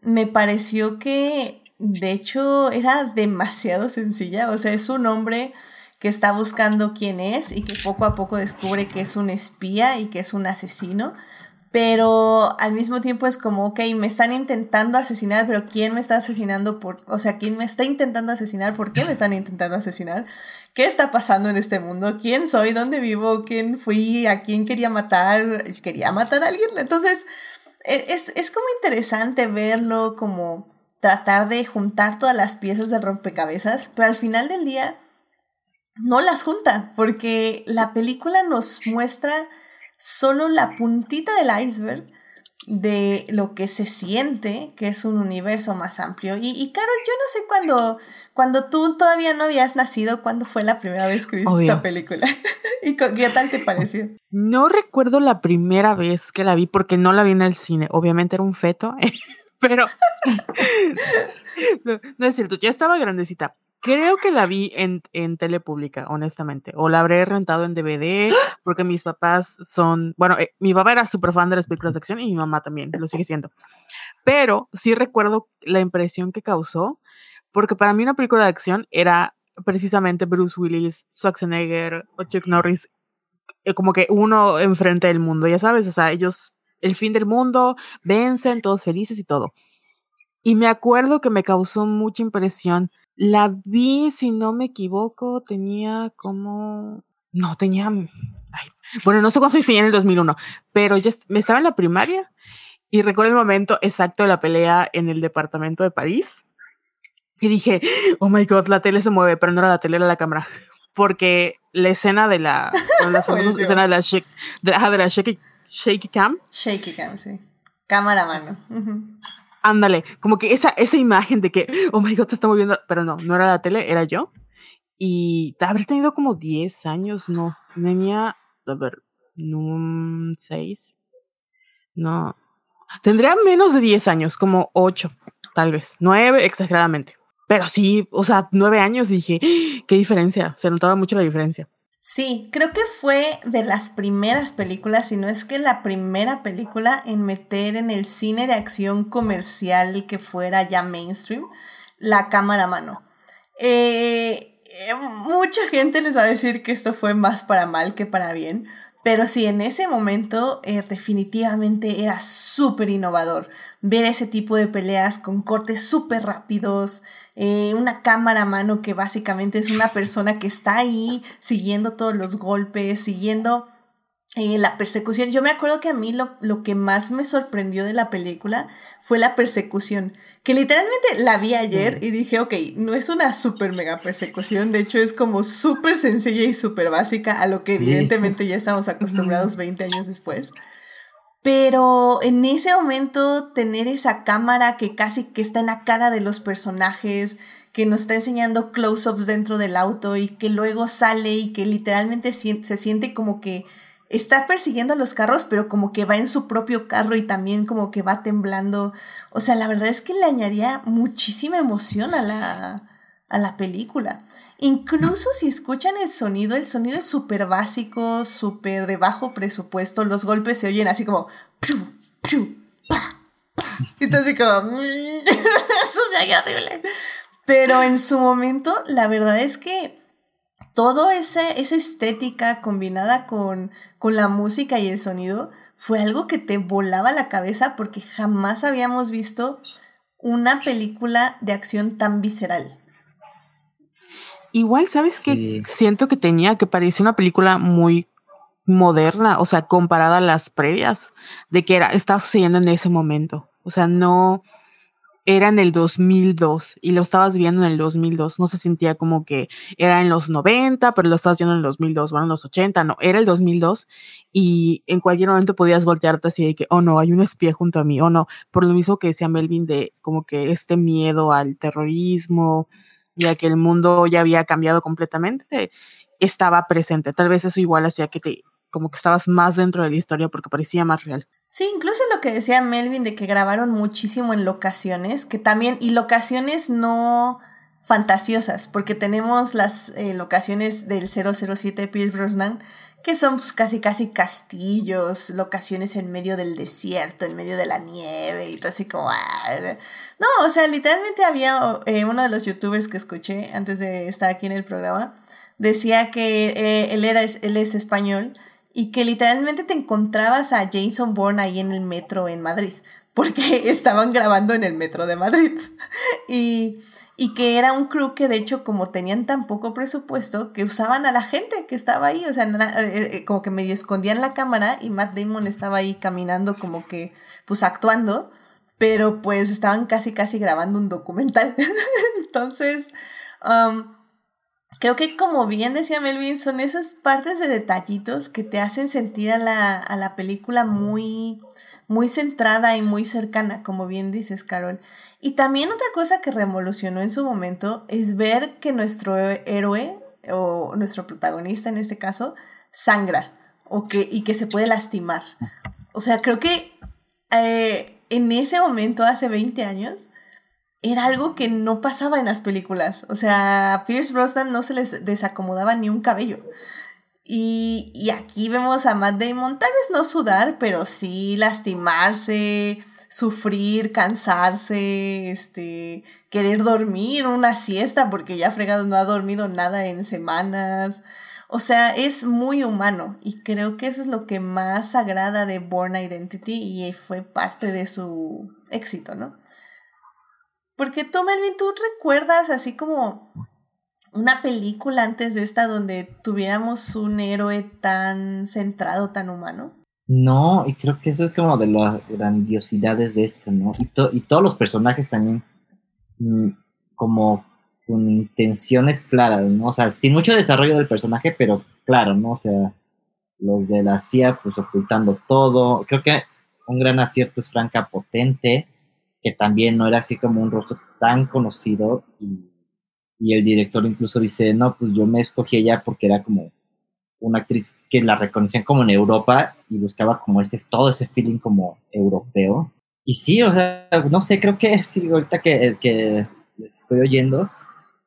me pareció que de hecho era demasiado sencilla. O sea, es un hombre que está buscando quién es y que poco a poco descubre que es un espía y que es un asesino pero al mismo tiempo es como, ok, me están intentando asesinar, pero ¿quién me está asesinando por, o sea, quién me está intentando asesinar? ¿Por qué me están intentando asesinar? ¿Qué está pasando en este mundo? ¿Quién soy? ¿Dónde vivo? ¿Quién fui? ¿A quién quería matar? ¿Quería matar a alguien? Entonces, e, es, es como interesante verlo, como tratar de juntar todas las piezas del rompecabezas, pero al final del día no las junta, porque la película nos muestra solo la puntita del iceberg de lo que se siente que es un universo más amplio. Y, y Carol, yo no sé cuándo, cuando tú todavía no habías nacido, cuándo fue la primera vez que viste esta película. <laughs> ¿Y qué tal te pareció? No recuerdo la primera vez que la vi porque no la vi en el cine. Obviamente era un feto, <laughs> pero <laughs> no, es cierto, ya estaba grandecita. Creo que la vi en, en tele pública, honestamente. O la habré rentado en DVD, <gasps> porque mis papás son. Bueno, eh, mi papá era súper fan de las películas de acción y mi mamá también, lo sigue siendo. Pero sí recuerdo la impresión que causó, porque para mí una película de acción era precisamente Bruce Willis, Schwarzenegger o Chuck Norris, eh, como que uno enfrente del mundo, ya sabes, o sea, ellos, el fin del mundo, vencen, todos felices y todo. Y me acuerdo que me causó mucha impresión la vi, si no me equivoco, tenía como... No, tenía... bueno, no sé cuánto tenía en el 2001, pero ya me estaba en la primaria y recuerdo el momento exacto de la pelea en el departamento de París. Y dije, oh my god, la tele se mueve, pero no era la tele, era la cámara. Porque la escena de la, la <laughs> escena de la, shake, de, de la shaky, shaky cam. Shaky cam, sí. Cámara a mano. Ándale, como que esa, esa imagen de que, oh my god, te está moviendo, pero no, no era la tele, era yo. Y habré tenido como 10 años, no, tenía, a ver, no, 6, no, tendría menos de 10 años, como 8, tal vez, 9 exageradamente. Pero sí, o sea, 9 años dije, ¡Ah! qué diferencia, se notaba mucho la diferencia. Sí, creo que fue de las primeras películas, si no es que la primera película en meter en el cine de acción comercial que fuera ya mainstream la cámara mano. Eh, eh, mucha gente les va a decir que esto fue más para mal que para bien, pero sí, en ese momento eh, definitivamente era súper innovador ver ese tipo de peleas con cortes súper rápidos, eh, una cámara a mano que básicamente es una persona que está ahí siguiendo todos los golpes, siguiendo eh, la persecución. Yo me acuerdo que a mí lo, lo, que más me sorprendió de la película fue la persecución, que literalmente la vi ayer y dije, ok, no es una super mega persecución, de hecho es como súper sencilla y súper básica a lo que evidentemente ya estamos acostumbrados 20 años después. Pero en ese momento tener esa cámara que casi que está en la cara de los personajes, que nos está enseñando close-ups dentro del auto y que luego sale y que literalmente se siente como que está persiguiendo a los carros, pero como que va en su propio carro y también como que va temblando. O sea, la verdad es que le añadía muchísima emoción a la, a la película. Incluso si escuchan el sonido, el sonido es súper básico, súper de bajo presupuesto. Los golpes se oyen así como... Entonces como... <laughs> Eso se oye horrible. Pero en su momento, la verdad es que todo esa estética combinada con, con la música y el sonido fue algo que te volaba la cabeza porque jamás habíamos visto una película de acción tan visceral. Igual, ¿sabes qué? Siento que tenía que parecía una película muy moderna, o sea, comparada a las previas, de que era, estaba sucediendo en ese momento. O sea, no era en el 2002 y lo estabas viendo en el 2002. No se sentía como que era en los 90, pero lo estabas viendo en el 2002, bueno, en los 80, no, era el 2002 y en cualquier momento podías voltearte así de que, oh no, hay un espía junto a mí, oh no, por lo mismo que decía Melvin de como que este miedo al terrorismo, ya que el mundo ya había cambiado completamente, estaba presente. Tal vez eso igual hacía que te, como que estabas más dentro de la historia porque parecía más real. Sí, incluso lo que decía Melvin de que grabaron muchísimo en locaciones, que también, y locaciones no fantasiosas, porque tenemos las eh, locaciones del 007 Pierce Brosnan, que son pues, casi casi castillos, locaciones en medio del desierto, en medio de la nieve y todo así como... Ah, no, o sea, literalmente había eh, uno de los youtubers que escuché antes de estar aquí en el programa, decía que eh, él, era, él es español y que literalmente te encontrabas a Jason Bourne ahí en el metro en Madrid, porque <laughs> estaban grabando en el metro de Madrid. <laughs> y y que era un crew que de hecho como tenían tan poco presupuesto que usaban a la gente que estaba ahí, o sea, eh, eh, como que medio escondían la cámara y Matt Damon estaba ahí caminando como que pues actuando, pero pues estaban casi casi grabando un documental. <laughs> Entonces, um, creo que como bien decía Melvin, son esas partes de detallitos que te hacen sentir a la, a la película muy, muy centrada y muy cercana, como bien dices, Carol. Y también otra cosa que revolucionó en su momento es ver que nuestro héroe, o nuestro protagonista en este caso, sangra o que, y que se puede lastimar. O sea, creo que eh, en ese momento, hace 20 años, era algo que no pasaba en las películas. O sea, a Pierce Brosnan no se les desacomodaba ni un cabello. Y, y aquí vemos a Matt Damon, tal vez no sudar, pero sí lastimarse, sufrir, cansarse, este, querer dormir una siesta porque ya fregado no ha dormido nada en semanas. O sea, es muy humano y creo que eso es lo que más agrada de Born Identity y fue parte de su éxito, ¿no? Porque tú, Melvin, tú recuerdas así como una película antes de esta donde tuviéramos un héroe tan centrado, tan humano. No, y creo que eso es como de las grandiosidades de esto, ¿no? Y, todos los personajes también mm, como con intenciones claras, ¿no? O sea, sin mucho desarrollo del personaje, pero claro, ¿no? O sea, los de la CIA pues ocultando todo. Creo que un gran acierto es Franca Potente. que también no era así como un rostro tan conocido y, y el director incluso dice, no, pues yo me escogí ella porque era como una actriz que la reconocían como en Europa y buscaba como ese, todo ese feeling como europeo. Y sí, o sea, no sé, creo que sí, ahorita que, que les estoy oyendo,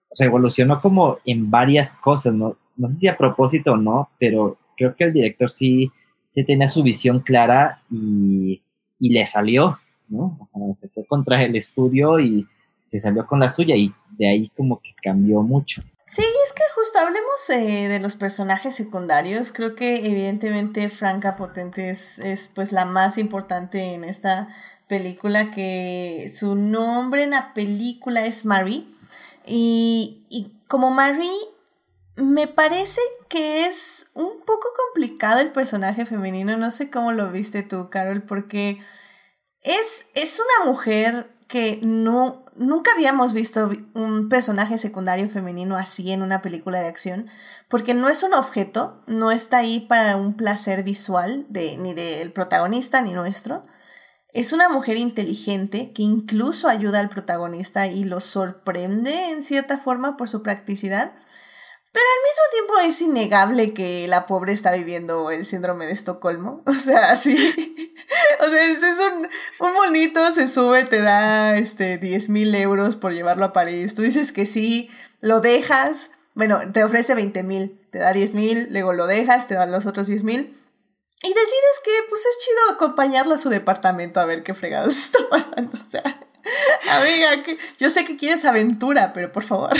o sea, evolucionó como en varias cosas, ¿no? No sé si a propósito o no, pero creo que el director sí, sí tenía su visión clara y, y le salió, ¿no? se contra el estudio y se salió con la suya y de ahí como que cambió mucho. Sí, es que justo hablemos de los personajes secundarios. Creo que evidentemente Franca Potente es, es, pues la más importante en esta película, que su nombre en la película es Marie. Y, y como Marie, me parece que es un poco complicado el personaje femenino. No sé cómo lo viste tú, Carol, porque es, es una mujer que no, nunca habíamos visto un personaje secundario femenino así en una película de acción, porque no es un objeto, no está ahí para un placer visual de, ni del protagonista ni nuestro. Es una mujer inteligente que incluso ayuda al protagonista y lo sorprende en cierta forma por su practicidad. Pero al mismo tiempo es innegable que la pobre está viviendo el síndrome de Estocolmo. <laughs> O sea, sí. <laughs> o sea, es, un, un bonito, se sube, te da este 10 mil euros por llevarlo a París. Tú dices que sí, lo dejas. Bueno, te ofrece 20 mil, te da 10 mil, luego lo dejas, te dan los otros 10 mil. Y decides que pues es chido acompañarlo a su departamento a ver qué fregados <laughs> está pasando. O sea, amiga, que, yo sé que quieres aventura, pero por favor.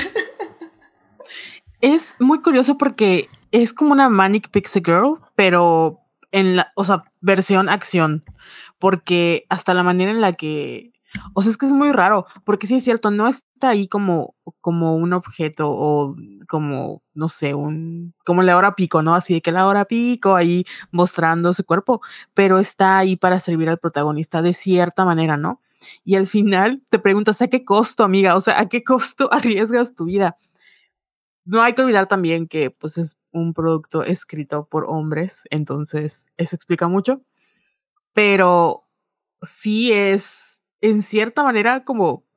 Es muy curioso porque es como una Manic Pixie Girl, pero en la, o sea, versión acción. Porque hasta la manera en la que. O sea, es que es muy raro, porque sí es cierto, no está ahí como, como un objeto o como, no sé, un, como la hora pico, ¿no? Así de que la hora pico ahí mostrando su cuerpo, pero está ahí para servir al protagonista de cierta manera, ¿no? Y al final te preguntas, ¿a qué costo, amiga? O sea, ¿a qué costo <laughs> arriesgas tu vida? No hay que olvidar también que pues es un producto escrito por hombres, entonces eso explica mucho. Pero sí es en cierta manera como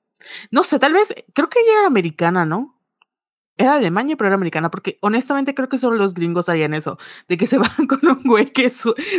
no sé, tal vez creo que ella era americana, ¿no? Era de Alemania, pero era americana, porque honestamente creo que solo los gringos harían eso, de que se <laughs> van con un güey que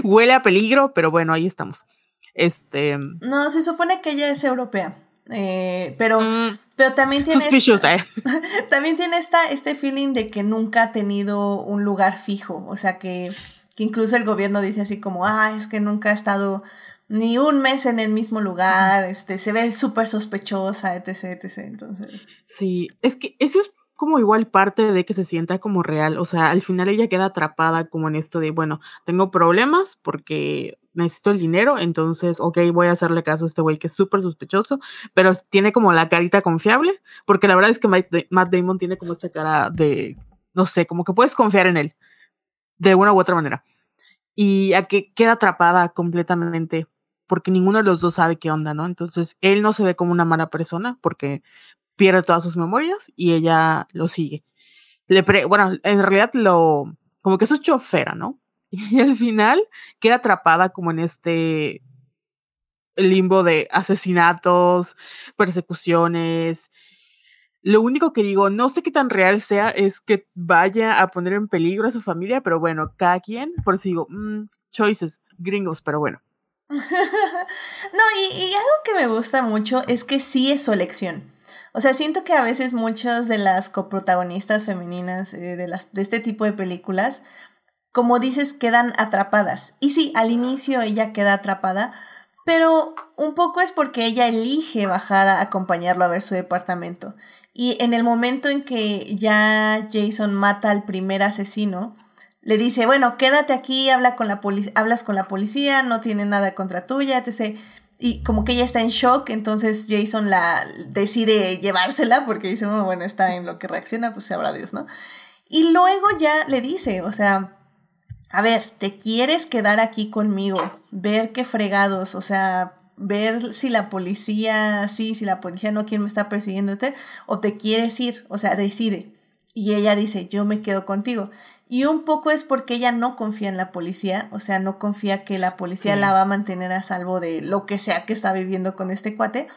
huele a peligro, pero bueno, ahí estamos. Este. No, se supone que ella es europea. Eh, pero, mm, pero también tiene. eh. <laughs> también tiene esta, este feeling de que nunca ha tenido un lugar fijo. O sea que, que incluso el gobierno dice así como, ah, es que nunca ha estado ni un mes en el mismo lugar, este, se ve súper sospechosa, etc, etc. Entonces. Sí, es que eso es como igual parte de que se sienta como real. O sea, al final ella queda atrapada como en esto de, bueno, tengo problemas porque necesito el dinero, entonces, ok, voy a hacerle caso a este güey que es súper sospechoso, pero tiene como la carita confiable, porque la verdad es que Matt Damon tiene como esta cara de, no sé, como que puedes confiar en él, de una u otra manera. Y a que queda atrapada completamente, porque ninguno de los dos sabe qué onda, ¿no? Entonces, él no se ve como una mala persona, porque pierde todas sus memorias y ella lo sigue. Le bueno, en realidad lo, como que es su chofera, ¿no? <laughs> Y al final queda atrapada como en este limbo de asesinatos, persecuciones. Lo único que digo, no sé qué tan real sea, es que vaya a poner en peligro a su familia, pero bueno, cada quien, por eso digo, mm, choices, gringos, pero bueno. <laughs> no, y, algo que me gusta mucho es que sí es su elección. O sea, siento que a veces muchas de las coprotagonistas femeninas eh, de, las, de este tipo de películas, como dices, quedan atrapadas. Y sí, al inicio ella queda atrapada, pero un poco es porque ella elige bajar a acompañarlo a ver su departamento. Y en el momento en que ya Jason mata al primer asesino, le dice, bueno, quédate aquí, habla con la hablas con la policía, no tiene nada contra tuya, etc y como que ella está en shock, entonces Jason la decide llevársela porque dice, oh, bueno, está en lo que reacciona, pues sabrá Dios, ¿no? Y luego ya le dice, o sea, a ver, ¿te quieres quedar aquí conmigo? Ver qué fregados, o sea, ver si la policía, sí, si la policía no quiere me está persiguiéndote, o te quieres ir, o sea, decide. Y ella dice, yo me quedo contigo. Y un poco es porque ella no confía en la policía, o sea, no confía que la policía la va a mantener a salvo de lo que sea que está viviendo con este cuate,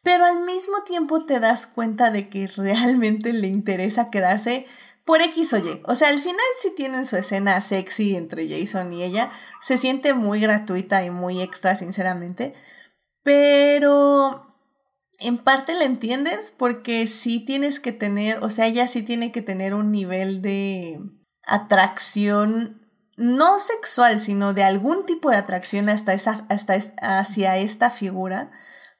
pero al mismo tiempo te das cuenta de que realmente le interesa quedarse por X o Y. O sea, al final sí tienen su escena sexy entre Jason y ella, se siente muy gratuita y muy extra, sinceramente, pero en parte la entiendes porque sí tienes que tener, o sea, ella sí tiene que tener un nivel de atracción no sexual, sino de algún tipo de atracción hasta esa, hasta hacia esta figura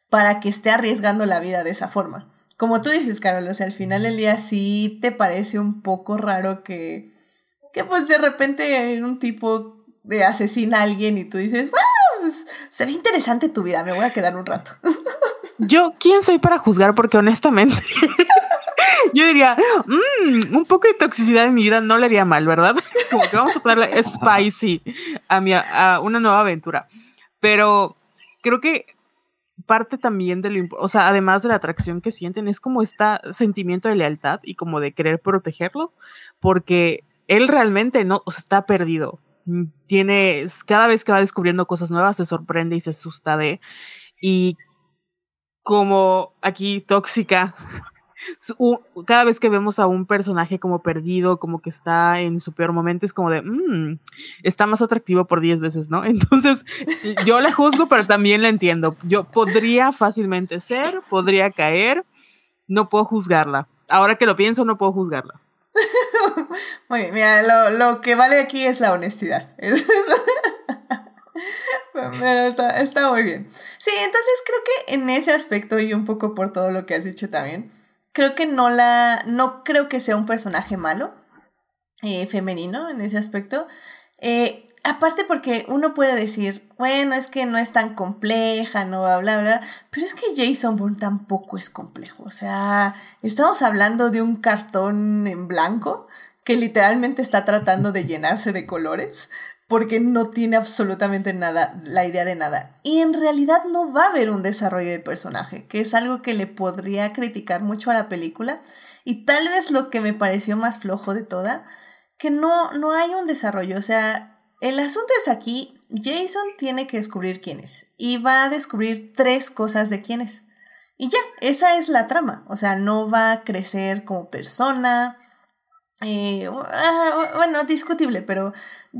para que esté arriesgando la vida de esa forma. Como tú dices, Carol, o sea, al final del día sí te parece un poco raro que, que pues de repente un tipo de asesina a alguien y tú dices, wow, pues, se ve interesante tu vida, me voy a quedar un rato. <laughs> Yo, ¿quién soy para juzgar? Porque honestamente, yo diría, mmm, un poco de toxicidad en mi vida no le haría mal, ¿verdad? <laughs> Como que vamos a ponerle spicy a, mi, a una nueva aventura. Pero creo que parte también de lo, o sea, además de la atracción que sienten, es como este sentimiento de lealtad y como de querer protegerlo, porque él realmente no está perdido. Tiene, cada vez que va descubriendo cosas nuevas, se sorprende y se asusta de, y como aquí tóxica. Cada vez que vemos a un personaje como perdido, como que está en su peor momento, es como de, mmm, está más atractivo por 10 veces, ¿no? <laughs> Entonces, yo la juzgo, pero también la entiendo. Yo podría fácilmente ser, podría caer, no puedo juzgarla. Ahora que lo pienso, no puedo juzgarla. <laughs> Muy bien, mira, lo, lo que vale aquí es la honestidad. <laughs> Pero está, muy bien. Sí, entonces creo que en ese aspecto y un poco por todo lo que has dicho también, creo que no la, no creo que sea un personaje malo, eh, femenino en ese aspecto. Eh, aparte porque uno puede decir, bueno, es que no es tan compleja, no bla, bla, bla, pero es que Jason Bourne tampoco es complejo. O sea, estamos hablando de un cartón en blanco que literalmente está tratando de llenarse de colores, porque no tiene absolutamente nada, la idea de nada. Y en realidad no va a haber un desarrollo de personaje, que es algo que le podría criticar mucho a la película. Y tal vez lo que me pareció más flojo de toda, que no, no hay un desarrollo. O sea, el asunto es aquí, Jason tiene que descubrir quién es. Y va a descubrir tres cosas de quién es. Y ya, esa es la trama. O sea, no va a crecer como persona, eh, ah, bueno, discutible, pero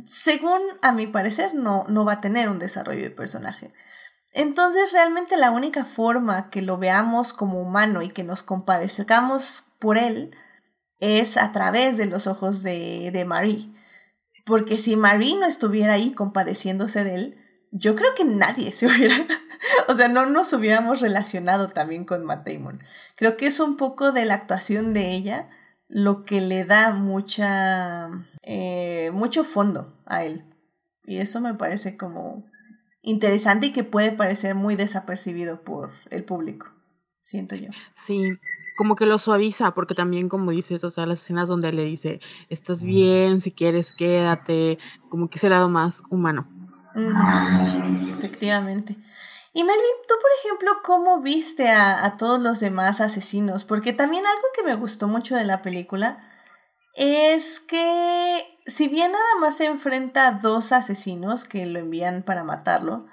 según a mi parecer no, no va a tener un desarrollo de personaje. Entonces realmente la única forma que lo veamos como humano y que nos compadezcamos por él es a través de los ojos de, de Marie. Porque si Marie no estuviera ahí compadeciéndose de él, yo creo que nadie se <laughs> hubiera, o sea, no nos hubiéramos relacionado también con Matt Damon. Creo que es un poco de la actuación de ella lo que le da mucha, eh, mucho fondo a él. Y eso me parece como interesante y que puede parecer muy desapercibido por el público, siento yo. Sí, como que lo suaviza, porque también como dices, o sea, las escenas donde le dice, estás bien, si quieres quédate, como que ese lado más humano. Efectivamente. Y Melvin, tú, por ejemplo, ¿cómo viste a, todos los demás asesinos? Porque también algo que me gustó mucho de la película es que si bien nada más se enfrenta a dos asesinos que lo envían para matarlo,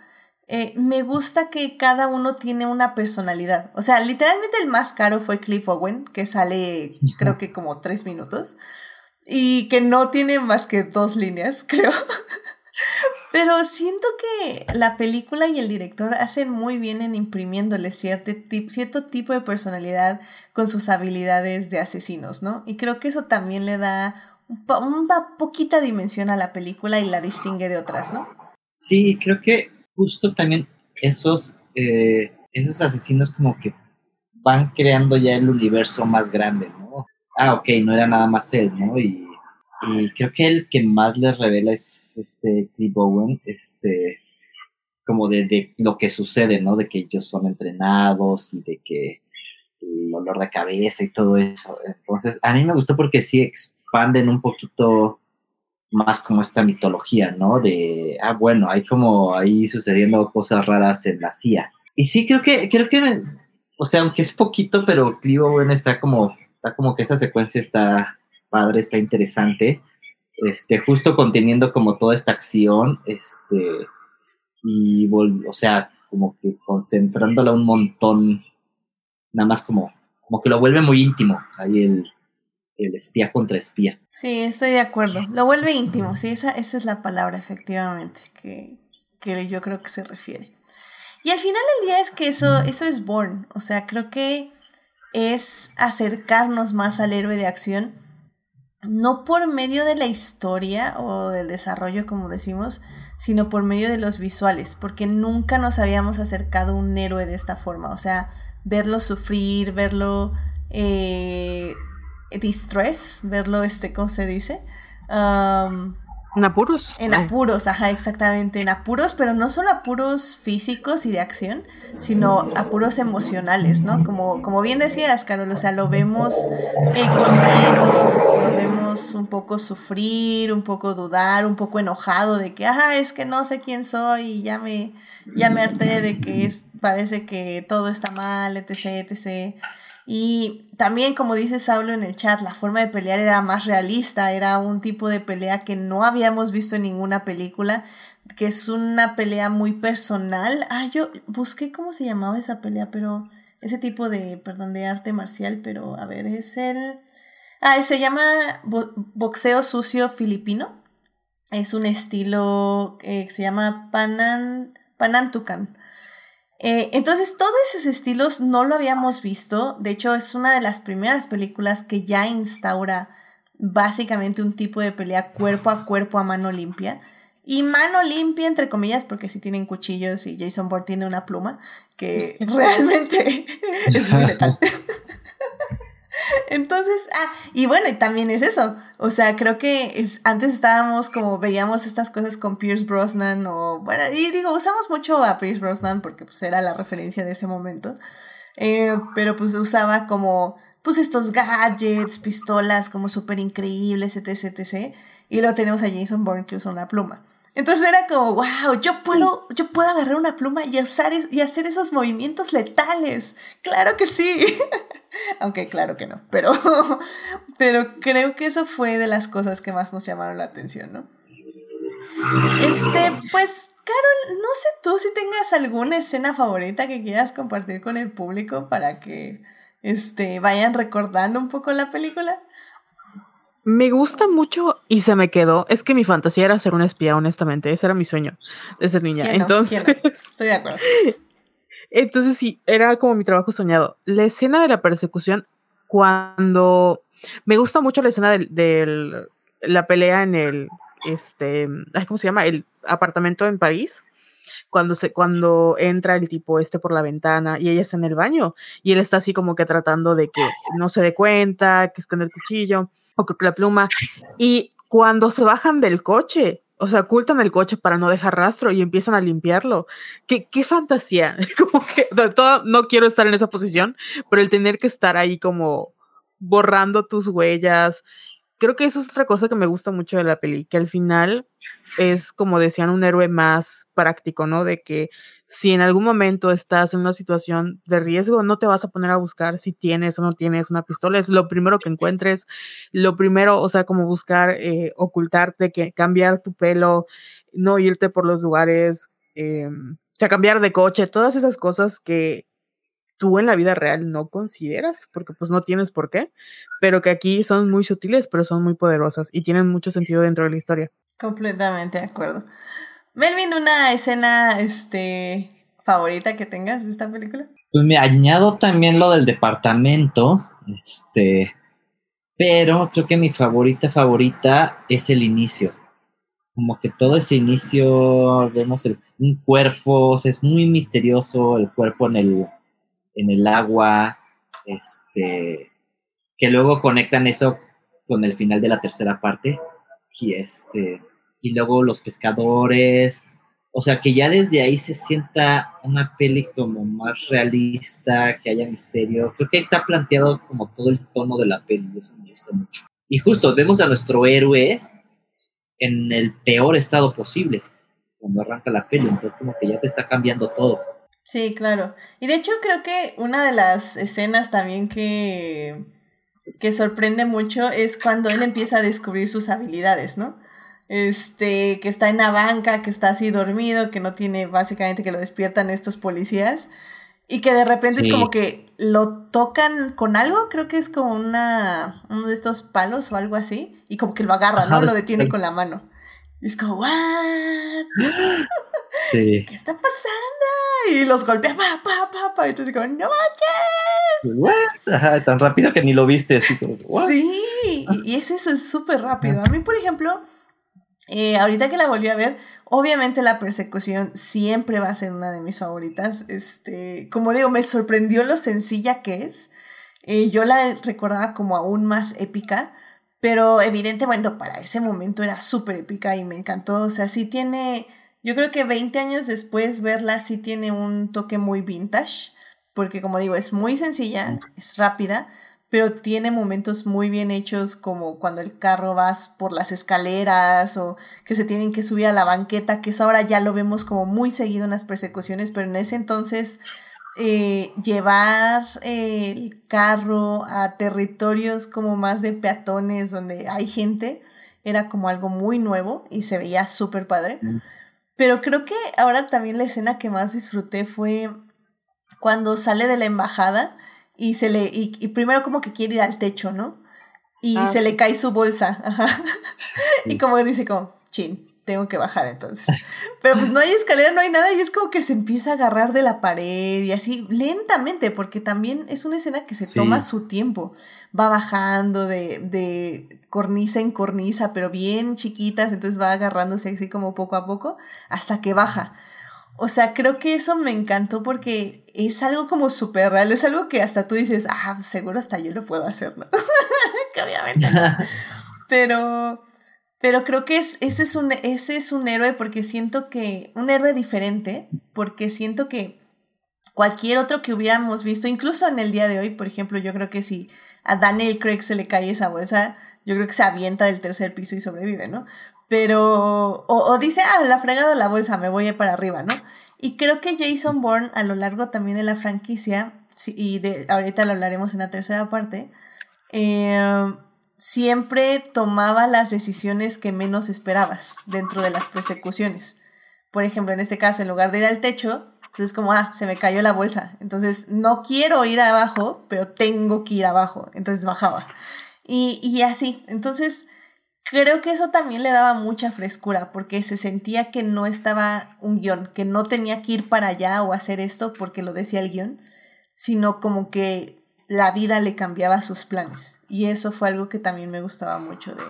eh, me gusta que cada uno tiene una personalidad. O sea, literalmente el más caro fue Cliff Owen, que sale creo que como tres minutos, y que no tiene más que dos líneas, <laughs> creo. Pero siento que la película y el director hacen muy bien en imprimiéndole cierto, cierto tipo de personalidad con sus habilidades de asesinos, ¿no? Y creo que eso también le da una poquita dimensión a la película y la distingue de otras, ¿no? Sí, creo que justo también esos, eh, esos asesinos como que van creando ya el universo más grande, ¿no? Ah, ok, no era nada más él, ¿no? Y y creo que el que más les revela es este Cliff Owen, este, como de, lo que sucede, ¿no? De que ellos son entrenados y de que el olor de cabeza y todo eso. Entonces, a mí me gustó porque sí expanden un poquito más como esta mitología, ¿no? De, ah, bueno, hay como ahí sucediendo cosas raras en la CIA. Y sí, creo que, creo que, o sea, aunque es poquito, pero Cliff Owen está como, está como que esa secuencia está padre, está interesante. este, justo conteniendo como toda esta acción, este, y, o sea, como que concentrándola un montón, nada más como, como que lo vuelve muy íntimo, ahí el, el espía contra espía. Sí, estoy de acuerdo, lo vuelve íntimo, sí, esa, esa es la palabra, efectivamente, que, que yo creo que se refiere. Y al final del día es que eso, eso es Born, o sea, creo que es acercarnos más al héroe de acción no por medio de la historia o del desarrollo, como decimos, sino por medio de los visuales, porque nunca nos habíamos acercado a un héroe de esta forma, o sea, verlo sufrir, verlo eh, distress, verlo, este, ¿cómo se dice? En apuros. En apuros, ajá, exactamente, en apuros, pero no solo apuros físicos y de acción, sino apuros emocionales, ¿no? Como, como bien decías, Carol, o sea, lo vemos eh, con miedos, lo vemos un poco sufrir, un poco dudar, un poco enojado de que, ajá, es que no sé quién soy y ya me, ya me harté de que es, parece que todo está mal, etc., etc., y también, como dice Saulo en el chat, la forma de pelear era más realista, era un tipo de pelea que no habíamos visto en ninguna película, que es una pelea muy personal. Ah, yo busqué cómo se llamaba esa pelea, pero ese tipo de, perdón, de arte marcial, pero a ver, es el... Ah, se llama boxeo sucio filipino. Es un estilo eh, que se llama Panan, Panantucan. Eh, entonces, todos esos estilos no lo habíamos visto. De hecho, es una de las primeras películas que ya instaura básicamente un tipo de pelea cuerpo a cuerpo a mano limpia. Y mano limpia, entre comillas, porque si tienen cuchillos y Jason Bourne tiene una pluma, que <laughs> realmente <laughs> es muy letal. <laughs> <laughs> Entonces, ah, y bueno, y también es eso. O sea, creo que es, antes estábamos como veíamos estas cosas con Pierce Brosnan o, bueno, y digo, usamos mucho a Pierce Brosnan porque pues era la referencia de ese momento. Eh, pero pues usaba como, pues estos gadgets, pistolas como súper increíbles, etc, etc. Y luego tenemos a Jason Bourne que usa una pluma. Entonces era como, wow, yo puedo, yo puedo agarrar una pluma y, usar y hacer esos movimientos letales. Claro que sí. <laughs> Aunque claro que no, pero, <laughs> pero creo que eso fue de las cosas que más nos llamaron la atención, ¿no? Este, pues, Carol, no sé tú si tengas alguna escena favorita que quieras compartir con el público para que este, vayan recordando un poco la película. Me gusta mucho y se me quedó. Es que mi fantasía era ser una espía, honestamente. Ese era mi sueño de ser niña. Entonces, estoy de acuerdo. <laughs> Entonces sí, era como mi trabajo soñado. La escena de la persecución, cuando me gusta mucho la escena de, la pelea en el, este, ¿cómo se llama? El apartamento en París. Cuando, se, cuando entra el tipo este por la ventana y ella está en el baño y él está así como que tratando de que no se dé cuenta, que esconde el cuchillo o la pluma. Y cuando se bajan del coche, o sea, ocultan el coche para no dejar rastro y empiezan a limpiarlo. Qué, qué fantasía. <laughs> Como que todo, no quiero estar en esa posición, pero el tener que estar ahí como borrando tus huellas. Creo que eso es otra cosa que me gusta mucho de la peli, que al final es, como decían, un héroe más práctico, ¿no? De que si en algún momento estás en una situación de riesgo, no te vas a poner a buscar si tienes o no tienes una pistola, es lo primero que encuentres, lo primero, o sea, como buscar eh, ocultarte, que cambiar tu pelo, no irte por los lugares, eh, o sea, cambiar de coche, todas esas cosas que tú en la vida real no consideras, porque pues no tienes por qué, pero que aquí son muy sutiles, pero son muy poderosas y tienen mucho sentido dentro de la historia. Completamente de acuerdo. Melvin, una escena este, favorita que tengas de esta película. Pues me añado también lo del departamento, este, pero creo que mi favorita favorita es el inicio. Como que todo ese inicio, vemos el, un cuerpo, es muy misterioso el cuerpo en el, en el agua, este, que luego conectan eso con el final de la tercera parte y este y luego los pescadores. O sea, que ya desde ahí se sienta una peli como más realista, que haya misterio. Creo que está planteado como todo el tono de la peli, eso me gusta mucho. Y justo vemos a nuestro héroe en el peor estado posible cuando arranca la peli, entonces como que ya te está cambiando todo. Sí, claro. Y de hecho creo que una de las escenas también que que sorprende mucho es cuando él empieza a descubrir sus habilidades, ¿no? Este, que está en la banca, que está así dormido, que no tiene básicamente que lo despiertan estos policías y que de repente es como que lo tocan con algo, creo que es como una uno de estos palos o algo así y como que lo agarra, ¿no? Lo detiene con la mano. Y es como, ¿what? <gasps> Sí. <laughs> ¿Qué está pasando? Y los golpea, pa, pa, pa, pa. Entonces, como, no manches. What? Ajá, tan rápido que ni lo viste. Así como, "What?". Sí, y, y es eso, es súper rápido. A mí, por ejemplo, eh, ahorita que la volví a ver, obviamente la persecución siempre va a ser una de mis favoritas. Este, como digo, me sorprendió lo sencilla que es. Eh, yo la recordaba como aún más épica, pero evidente, bueno, para ese momento era súper épica y me encantó. O sea, sí tiene, yo creo que 20 años después verla sí tiene un toque muy vintage, porque como digo, es muy sencilla, es rápida, pero tiene momentos muy bien hechos como cuando el carro va por las escaleras o que se tienen que subir a la banqueta, que eso ahora ya lo vemos como muy seguido en las persecuciones, pero en ese entonces eh, llevar eh, el carro a territorios como más de peatones donde hay gente era como algo muy nuevo y se veía súper padre. Mm. Pero creo que ahora también la escena que más disfruté fue cuando sale de la embajada y se le y, y primero como que quiere ir al techo, ¿no? Y Ah, se sí. le cae su bolsa. Ajá. y como dice como, chin, tengo que bajar entonces. <laughs> Pero pues no hay escalera, no hay nada y es como que se empieza a agarrar de la pared y así lentamente, porque también es una escena que se Sí. toma su tiempo. Va bajando de, de cornisa en cornisa, pero bien chiquitas, entonces va agarrándose así como poco a poco hasta que baja. O sea, creo que eso me encantó porque es algo como súper real, es algo que hasta tú dices, ah, seguro hasta yo lo puedo hacer, ¿no? <laughs> que obviamente no. <laughs> Pero, pero creo que es, ese, es un, ese es un héroe porque siento que, un héroe diferente, porque siento que cualquier otro que hubiéramos visto, incluso en el día de hoy, por ejemplo, yo creo que si a Daniel Craig se le cae esa bolsa, yo creo que se avienta del tercer piso y sobrevive, ¿no? Pero, o, o dice, ah, la fregada la bolsa, me voy para arriba, ¿no? Y creo que Jason Bourne a lo largo también de la franquicia, y de, ahorita lo hablaremos en la tercera parte, eh, siempre tomaba las decisiones que menos esperabas dentro de las persecuciones. Por ejemplo, en este caso, en lugar de ir al techo, pues es como, ah, se me cayó la bolsa. Entonces, no quiero ir abajo, pero tengo que ir abajo. Entonces bajaba. Y, y así. Entonces, creo que eso también le daba mucha frescura, porque se sentía que no estaba un guion, que no tenía que ir para allá o hacer esto porque lo decía el guion, sino como que la vida le cambiaba sus planes. Y eso fue algo que también me gustaba mucho de,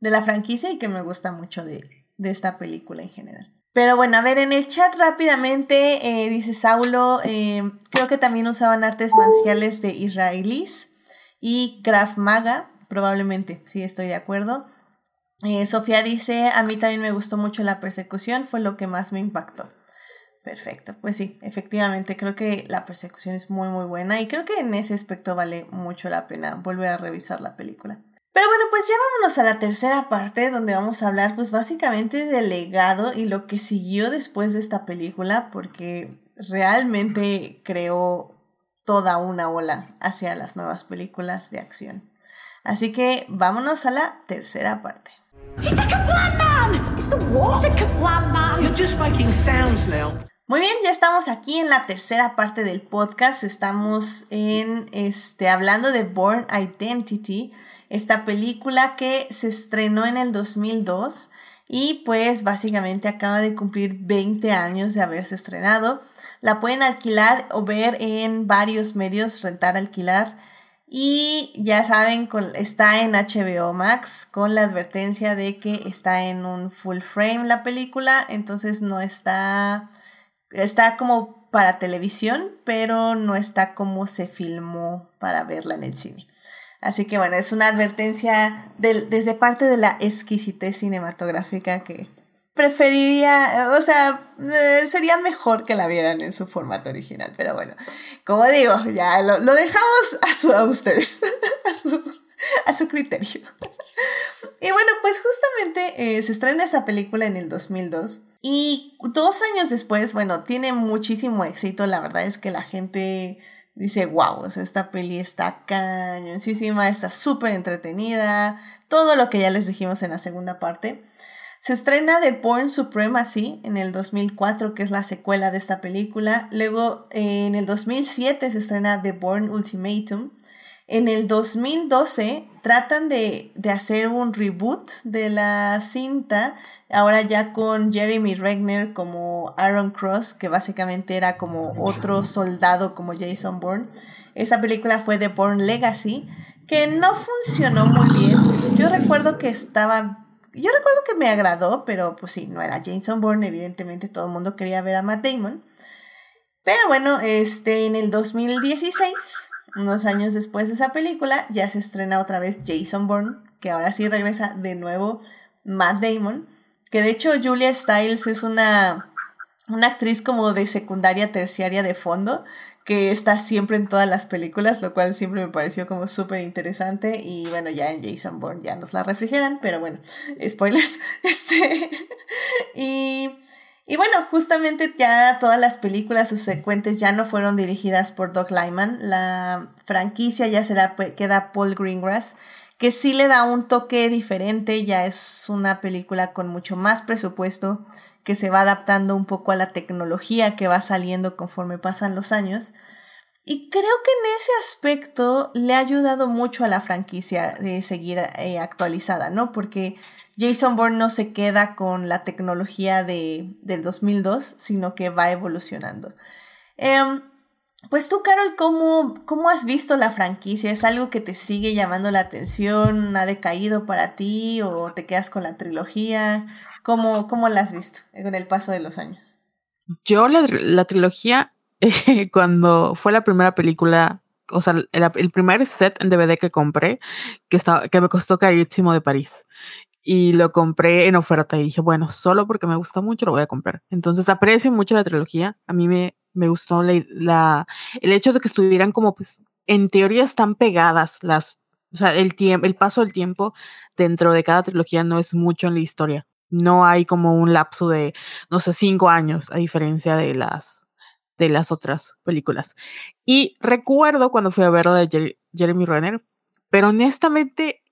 de la franquicia y que me gusta mucho de, de esta película en general. Pero bueno, a ver, en el chat rápidamente eh, dice Saulo, eh, creo que también usaban artes marciales de israelíes y Krav Maga, probablemente, sí estoy de acuerdo. Eh, Sofía dice, a mí también me gustó mucho la persecución, fue lo que más me impactó. Perfecto, pues sí, efectivamente creo que la persecución es muy muy buena y creo que en ese aspecto vale mucho la pena volver a revisar la película. Pero bueno, pues ya vámonos a la tercera parte donde vamos a hablar pues básicamente del legado y lo que siguió después de esta película porque realmente creó toda una ola hacia las nuevas películas de acción. Así que vámonos a la tercera parte. He's the Kablam man! It's the what? The Kablam man! You're just making sounds now. Muy bien, ya estamos aquí en la tercera parte del podcast. Estamos en este hablando de Born Identity, esta película que se estrenó en el 2002 y pues básicamente acaba de cumplir 20 años de haberse estrenado. La pueden alquilar o ver en varios medios, rentar, alquilar. Y ya saben, con- está en HBO Max con la advertencia de que está en un full frame la película, entonces no está, está como para televisión, pero no está como se filmó para verla en el cine. Así que bueno, es una advertencia desde parte de la exquisitez cinematográfica que preferiría, o sea, eh, sería mejor que la vieran en su formato original, pero bueno, como digo, ya lo, lo dejamos a, su- a ustedes, <laughs> a su, a su criterio. Y bueno, pues justamente eh, se estrena esa película en el 2002 y dos años después, bueno, tiene muchísimo éxito, la verdad es que la gente dice, wow, o sea, esta peli está cañoncísima, está súper entretenida, todo lo que ya les dijimos en la segunda parte. Se estrena The Born Supremacy en el 2004, que es la secuela de esta película. Luego, eh, en el 2007 se estrena The Born Ultimatum. En el 2012 tratan de, de, hacer un reboot de la cinta, ahora ya con Jeremy Regner como Aaron Cross, que básicamente era como otro soldado como Jason Bourne. Esa película fue The Bourne Legacy, que no funcionó muy bien. Yo recuerdo que estaba... Yo recuerdo que me agradó, pero pues sí, no era Jason Bourne, evidentemente todo el mundo quería ver a Matt Damon. Pero bueno, este, en el 2016 unos años después de esa película, ya se estrena otra vez Jason Bourne, que ahora sí regresa de nuevo Matt Damon, que de hecho Julia Stiles es una, una actriz como de secundaria, terciaria de fondo, que está siempre en todas las películas, lo cual siempre me pareció como súper interesante y bueno, ya en Jason Bourne ya nos la refrigeran, pero bueno, <laughs> spoilers. <laughs> Este, <laughs> y y bueno, justamente ya todas las películas subsecuentes ya no fueron dirigidas por Doug Lyman. La franquicia ya será, queda Paul Greengrass, que sí le da un toque diferente. Ya es una película con mucho más presupuesto, que se va adaptando un poco a la tecnología que va saliendo conforme pasan los años. Y creo que en ese aspecto le ha ayudado mucho a la franquicia de seguir eh, actualizada, ¿no? Porque Jason Bourne no se queda con la tecnología de, del 2002, sino que va evolucionando. Em, pues tú, Carol, ¿cómo, ¿cómo has visto la franquicia? ¿Es algo que te sigue llamando la atención? ¿Ha decaído para ti o te quedas con la trilogía? ¿Cómo, cómo la has visto con el paso de los años? Yo la, la trilogía, <laughs> cuando fue la primera película, o sea, el, primer set en DVD que compré, que, estaba, que me costó carísimo de París y lo compré en oferta y dije, bueno, solo porque me gusta mucho lo voy a comprar. Entonces aprecio mucho la trilogía. A mí me, me gustó la, el hecho de que estuvieran como, pues, en teoría están pegadas las, o sea, el el paso del tiempo dentro de cada trilogía no es mucho en la historia. No hay como un lapso de, no sé, cinco años, a diferencia de las, de las otras películas. Y recuerdo cuando fui a ver de Jeremy Renner, pero honestamente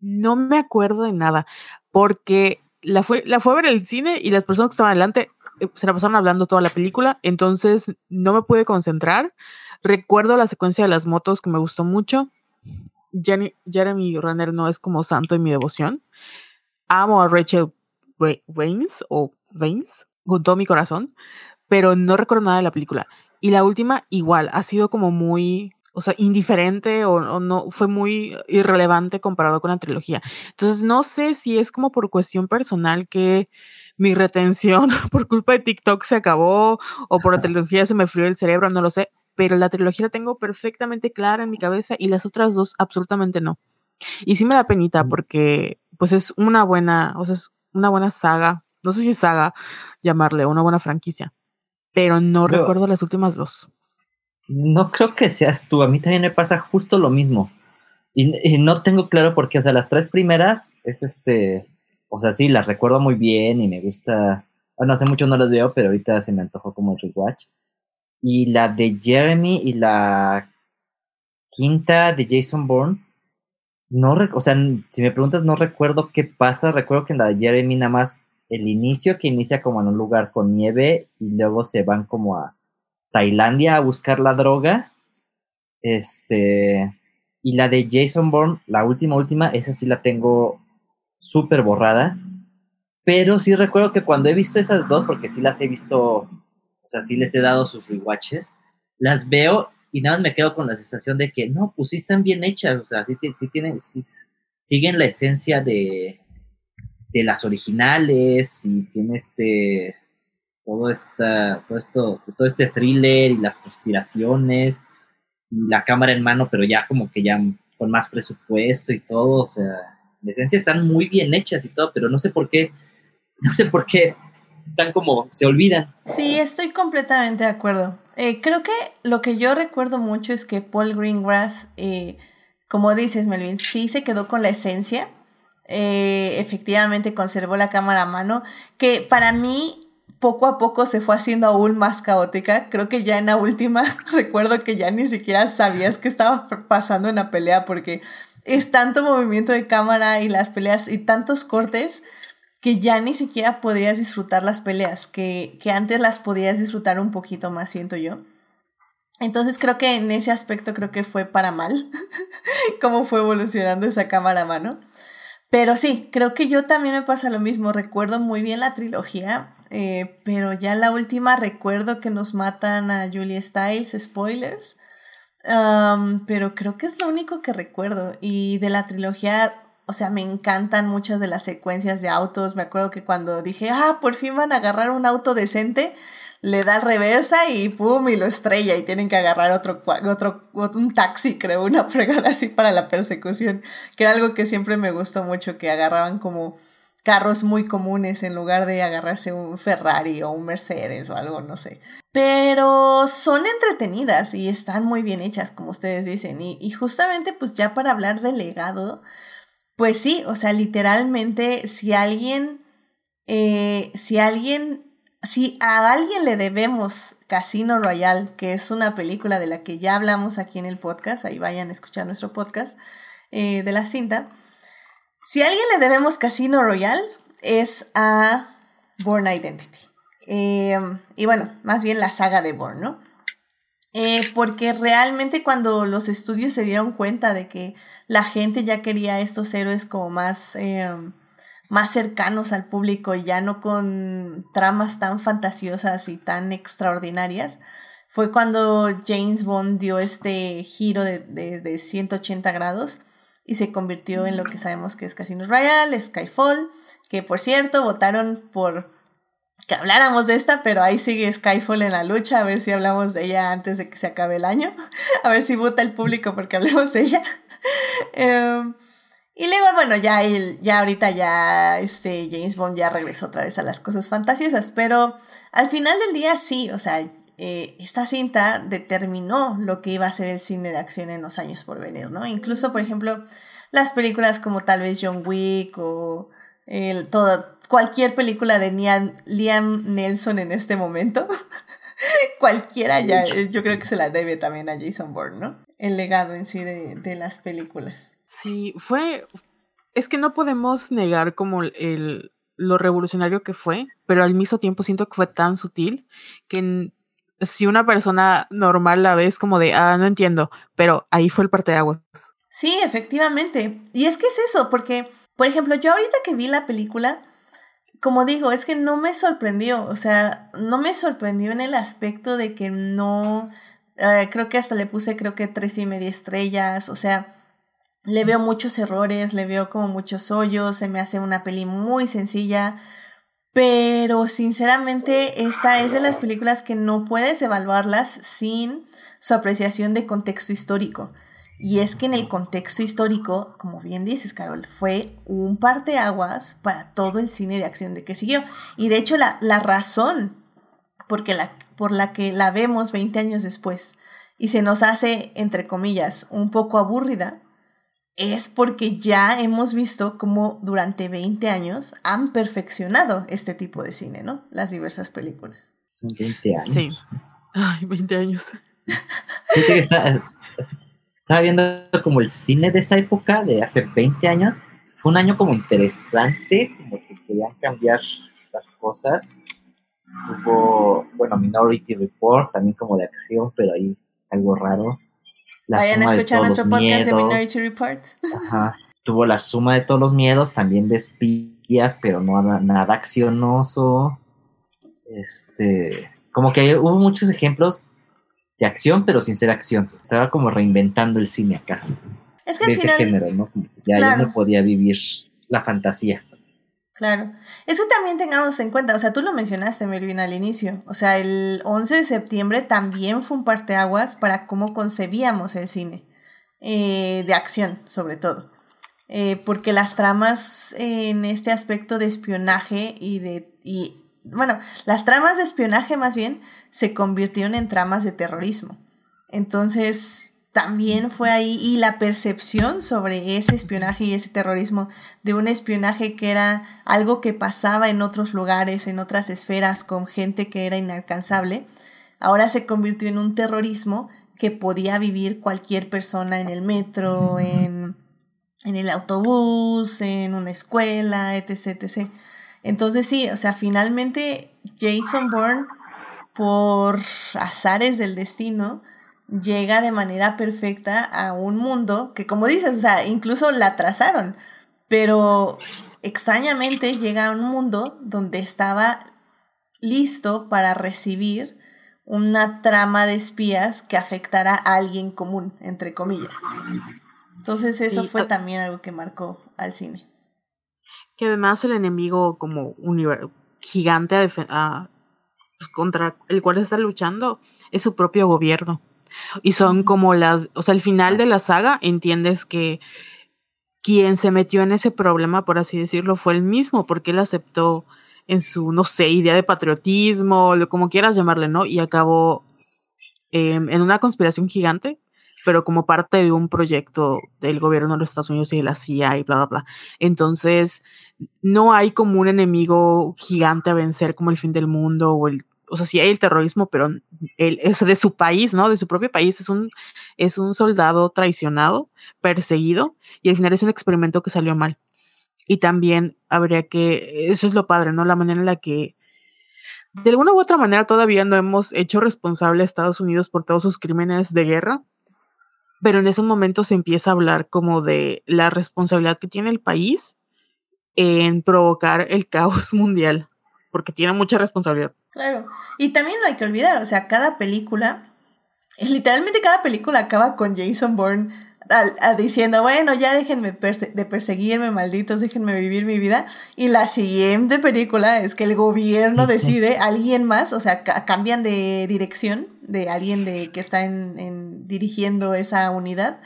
no me acuerdo de nada, porque la fue, la fue a ver el cine y las personas que estaban adelante eh, se la pasaron hablando toda la película, entonces no me pude concentrar. Recuerdo la secuencia de las motos que me gustó mucho. Jeremy Renner no es como santo en mi devoción. Amo a Rachel Waynes o Waynes con todo mi corazón, pero no recuerdo nada de la película. Y la última igual, ha sido como muy o sea, indiferente o, no, fue muy irrelevante comparado con la trilogía. Entonces, no sé si es como por cuestión personal que mi retención <laughs> por culpa de TikTok se acabó o por la <laughs> trilogía se me frió el cerebro, no lo sé, pero la trilogía la tengo perfectamente clara en mi cabeza y las otras dos absolutamente no. Y sí me da penita porque pues es una buena, o sea, es una buena saga, no sé si es saga llamarle, una buena franquicia, pero no recuerdo las últimas dos. No creo que seas tú, a mí también me pasa justo lo mismo. Y, no tengo claro por qué, o sea, las tres primeras es este, o sea, sí, las recuerdo muy bien y me gusta, bueno, hace mucho no las veo, pero ahorita se me antojó como el rewatch. Y la de Jeremy y la quinta de Jason Bourne, no, o sea, si me preguntas, no recuerdo qué pasa, recuerdo que en la de Jeremy nada más el inicio que inicia como en un lugar con nieve y luego se van como a Tailandia a buscar la droga. Este. Y la de Jason Bourne, la última, última, esa sí la tengo súper borrada. Pero sí recuerdo que cuando he visto esas dos, porque sí las he visto, o sea, sí les he dado sus rewatches, las veo y nada más me quedo con la sensación de que no, pues sí están bien hechas, o sea, sí, tienen, sí siguen la esencia de, de las originales y tiene este todo, esta, todo, esto, todo este thriller y las conspiraciones, y la cámara en mano, pero ya como que ya con más presupuesto y todo, o sea, en esencia están muy bien hechas y todo, pero no sé por qué, no sé por qué están como, se olvidan. Sí, estoy completamente de acuerdo. Eh, creo que lo que yo recuerdo mucho es que Paul Greengrass, eh, como dices, Melvin, sí se quedó con la esencia. Eh, efectivamente conservó la cámara a mano, que para mí poco a poco se fue haciendo aún más caótica. Creo que ya en la última <laughs> recuerdo que ya ni siquiera sabías qué estaba pasando en la pelea porque es tanto movimiento de cámara y las peleas y tantos cortes que ya ni siquiera podías disfrutar las peleas, que, que antes las podías disfrutar un poquito más, siento yo. Entonces creo que en ese aspecto creo que fue para mal <laughs> cómo fue evolucionando esa cámara a mano. Pero sí, creo que yo también me pasa lo mismo. Recuerdo muy bien la trilogía, eh, pero ya la última recuerdo que nos matan a Julia Stiles, spoilers. Pero creo que es lo único que recuerdo. Y de la trilogía, o sea, me encantan muchas de las secuencias de autos. Me acuerdo que cuando dije, ah, por fin van a agarrar un auto decente, le da reversa y pum, y lo estrella y tienen que agarrar otro, otro, un taxi, creo, una <laughs> fregada así para la persecución, que era algo que siempre me gustó mucho, que agarraban como carros muy comunes en lugar de agarrarse un Ferrari o un Mercedes o algo, no sé. Pero son entretenidas y están muy bien hechas, como ustedes dicen. Y, y justamente, pues ya para hablar del legado, pues sí, o sea, literalmente, si alguien, eh, si alguien si a alguien le debemos Casino Royale, que es una película de la que ya hablamos aquí en el podcast, ahí vayan a escuchar nuestro podcast eh, de la cinta, si a alguien le debemos Casino Royale es a Born Identity. Em, y bueno, más bien la saga de Born, ¿no? Eh, porque realmente cuando los estudios se dieron cuenta de que la gente ya quería estos héroes como más em, más cercanos al público y ya no con tramas tan fantasiosas y tan extraordinarias, fue cuando James Bond dio este giro de, de, 180 grados y se convirtió en lo que sabemos que es Casino Royale, Skyfall, que por cierto votaron por que habláramos de esta, pero ahí sigue Skyfall en la lucha, a ver si hablamos de ella antes de que se acabe el año, <laughs> a ver si vota el público porque hablemos de ella. <laughs> Em, y luego, bueno, ya, el, ya ahorita ya este James Bond ya regresó otra vez a las cosas fantasiosas, pero al final del día sí, o sea, eh, esta cinta determinó lo que iba a ser el cine de acción en los años por venir, ¿no? Incluso, por ejemplo, las películas como tal vez John Wick o el, toda, cualquier película de Liam Nelson en este momento, <laughs> cualquiera ya, yo creo que se la debe también a Jason Bourne, ¿no? El legado en sí de, de las películas. Sí, fue. Es que no podemos negar como el, lo revolucionario que fue, pero al mismo tiempo siento que fue tan sutil que si una persona normal la ve es como de, ah, no entiendo, pero ahí fue el parte de aguas. Sí, efectivamente. Y es que es eso, porque, por ejemplo, yo ahorita que vi la película, como digo, es que no me sorprendió, o sea, no me sorprendió en el aspecto de que no, eh, creo que hasta le puse, creo que tres y media estrellas, o sea, le veo muchos errores, le veo como muchos hoyos, se me hace una peli muy sencilla, pero sinceramente esta es de las películas que no puedes evaluarlas sin su apreciación de contexto histórico. Y es que en el contexto histórico, como bien dices, Carol, fue un parteaguas para todo el cine de acción de que siguió. Y de hecho, la, la razón porque la, por la que la vemos 20 años después y se nos hace, entre comillas, un poco aburrida, es porque ya hemos visto cómo durante 20 años han perfeccionado este tipo de cine, ¿no? Las diversas películas. Son 20 años. Sí. Ay, 20 años. Estaba viendo como el cine de esa época, de hace 20 años. Fue un año como interesante, como que querían cambiar las cosas. Estuvo, bueno, Minority Report, también como de acción, pero ahí algo raro. Vayan a escuchar nuestro podcast de Minority Report. Ajá. Tuvo la suma de todos los miedos, también de espías, pero no nada accionoso. Este, como que hubo muchos ejemplos de acción, pero sin ser acción. Estaba como reinventando el cine acá. Es que al final, género, ¿no? ya, no podía vivir la fantasía. Claro. Eso también tengamos en cuenta. O sea, tú lo mencionaste, Melvin, al inicio. O sea, el 11 de septiembre también fue un parteaguas para cómo concebíamos el cine. Eh, de acción, sobre todo. Eh, porque las tramas en este aspecto de espionaje y de. Y, bueno, las tramas de espionaje más bien se convirtieron en tramas de terrorismo. Entonces, también fue ahí y la percepción sobre ese espionaje y ese terrorismo de un espionaje que era algo que pasaba en otros lugares, en otras esferas, con gente que era inalcanzable, ahora se convirtió en un terrorismo que podía vivir cualquier persona en el metro, en, en el autobús, en una escuela, etc, etc. Entonces sí, o sea, finalmente Jason Bourne, por azares del destino, llega de manera perfecta a un mundo que, como dices, o sea, incluso la trazaron, pero extrañamente llega a un mundo donde estaba listo para recibir una trama de espías que afectara a alguien común, entre comillas. Entonces eso Sí, fue también algo que marcó al cine. Que además el enemigo como univer- gigante a defe- a- pues, contra el cual está luchando es su propio gobierno. Y son como las, o sea, al final de la saga entiendes que quien se metió en ese problema, por así decirlo, fue el mismo, porque él aceptó en su, no sé, idea de patriotismo, lo como quieras llamarle, ¿no? Y acabó em, en una conspiración gigante, pero como parte de un proyecto del gobierno de los Estados Unidos y de la CIA y bla, bla, bla. Entonces, no hay como un enemigo gigante a vencer como el fin del mundo o el o sea, sí hay el terrorismo, pero él es de su país, ¿no? De su propio país. Es un, es un soldado traicionado, perseguido, y al final es un experimento que salió mal. Y también habría que, eso es lo padre, ¿no? La manera en la que, de alguna u otra manera, todavía no hemos hecho responsable a Estados Unidos por todos sus crímenes de guerra, pero en ese momento se empieza a hablar como de la responsabilidad que tiene el país en provocar el caos <laughs> mundial, porque tiene mucha responsabilidad. Claro. Y también no hay que olvidar, o sea, cada película, literalmente cada película acaba con Jason Bourne al- a- diciendo, bueno, ya déjenme perse- de perseguirme, malditos, déjenme vivir mi vida. Y la siguiente película es que el gobierno decide, alguien más, o sea, ca- cambian de dirección de alguien de, que está en, en- dirigiendo esa unidad.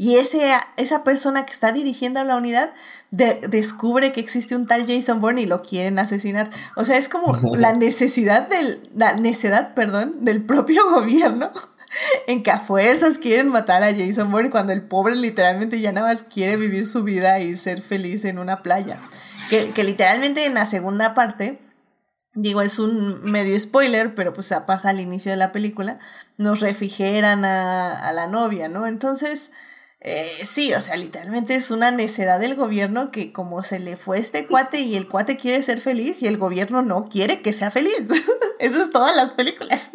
Y ese, esa persona que está dirigiendo la unidad de- descubre que existe un tal Jason Bourne y lo quieren asesinar. O sea, es como la necesidad del, la necedad, perdón, del propio gobierno en que a fuerzas quieren matar a Jason Bourne cuando el pobre literalmente ya nada más quiere vivir su vida y ser feliz en una playa. Que, que literalmente en la segunda parte, digo, es un medio spoiler, pero pues pasa al inicio de la película, nos refrigeran a, a la novia, ¿no? Entonces... Eh, sí, o sea, literalmente es una necedad del gobierno que como se le fue este cuate y el cuate quiere ser feliz y el gobierno no quiere que sea feliz. <laughs> Eso es todas las películas.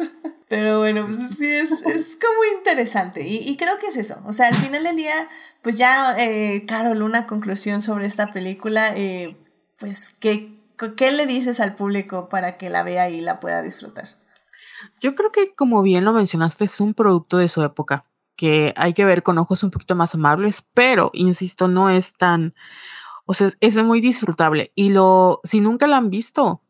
Pero bueno, pues sí, es, es como interesante y, y creo que es eso. O sea, al final del día, pues ya, eh, Carol, una conclusión sobre esta película, eh, pues, ¿qué, ¿qué le dices al público para que la vea y la pueda disfrutar? Yo creo que, como bien lo mencionaste, es un producto de su época, que hay que ver con ojos un poquito más amables, pero, insisto, no es tan, o sea, es muy disfrutable. Y lo, si nunca la han visto,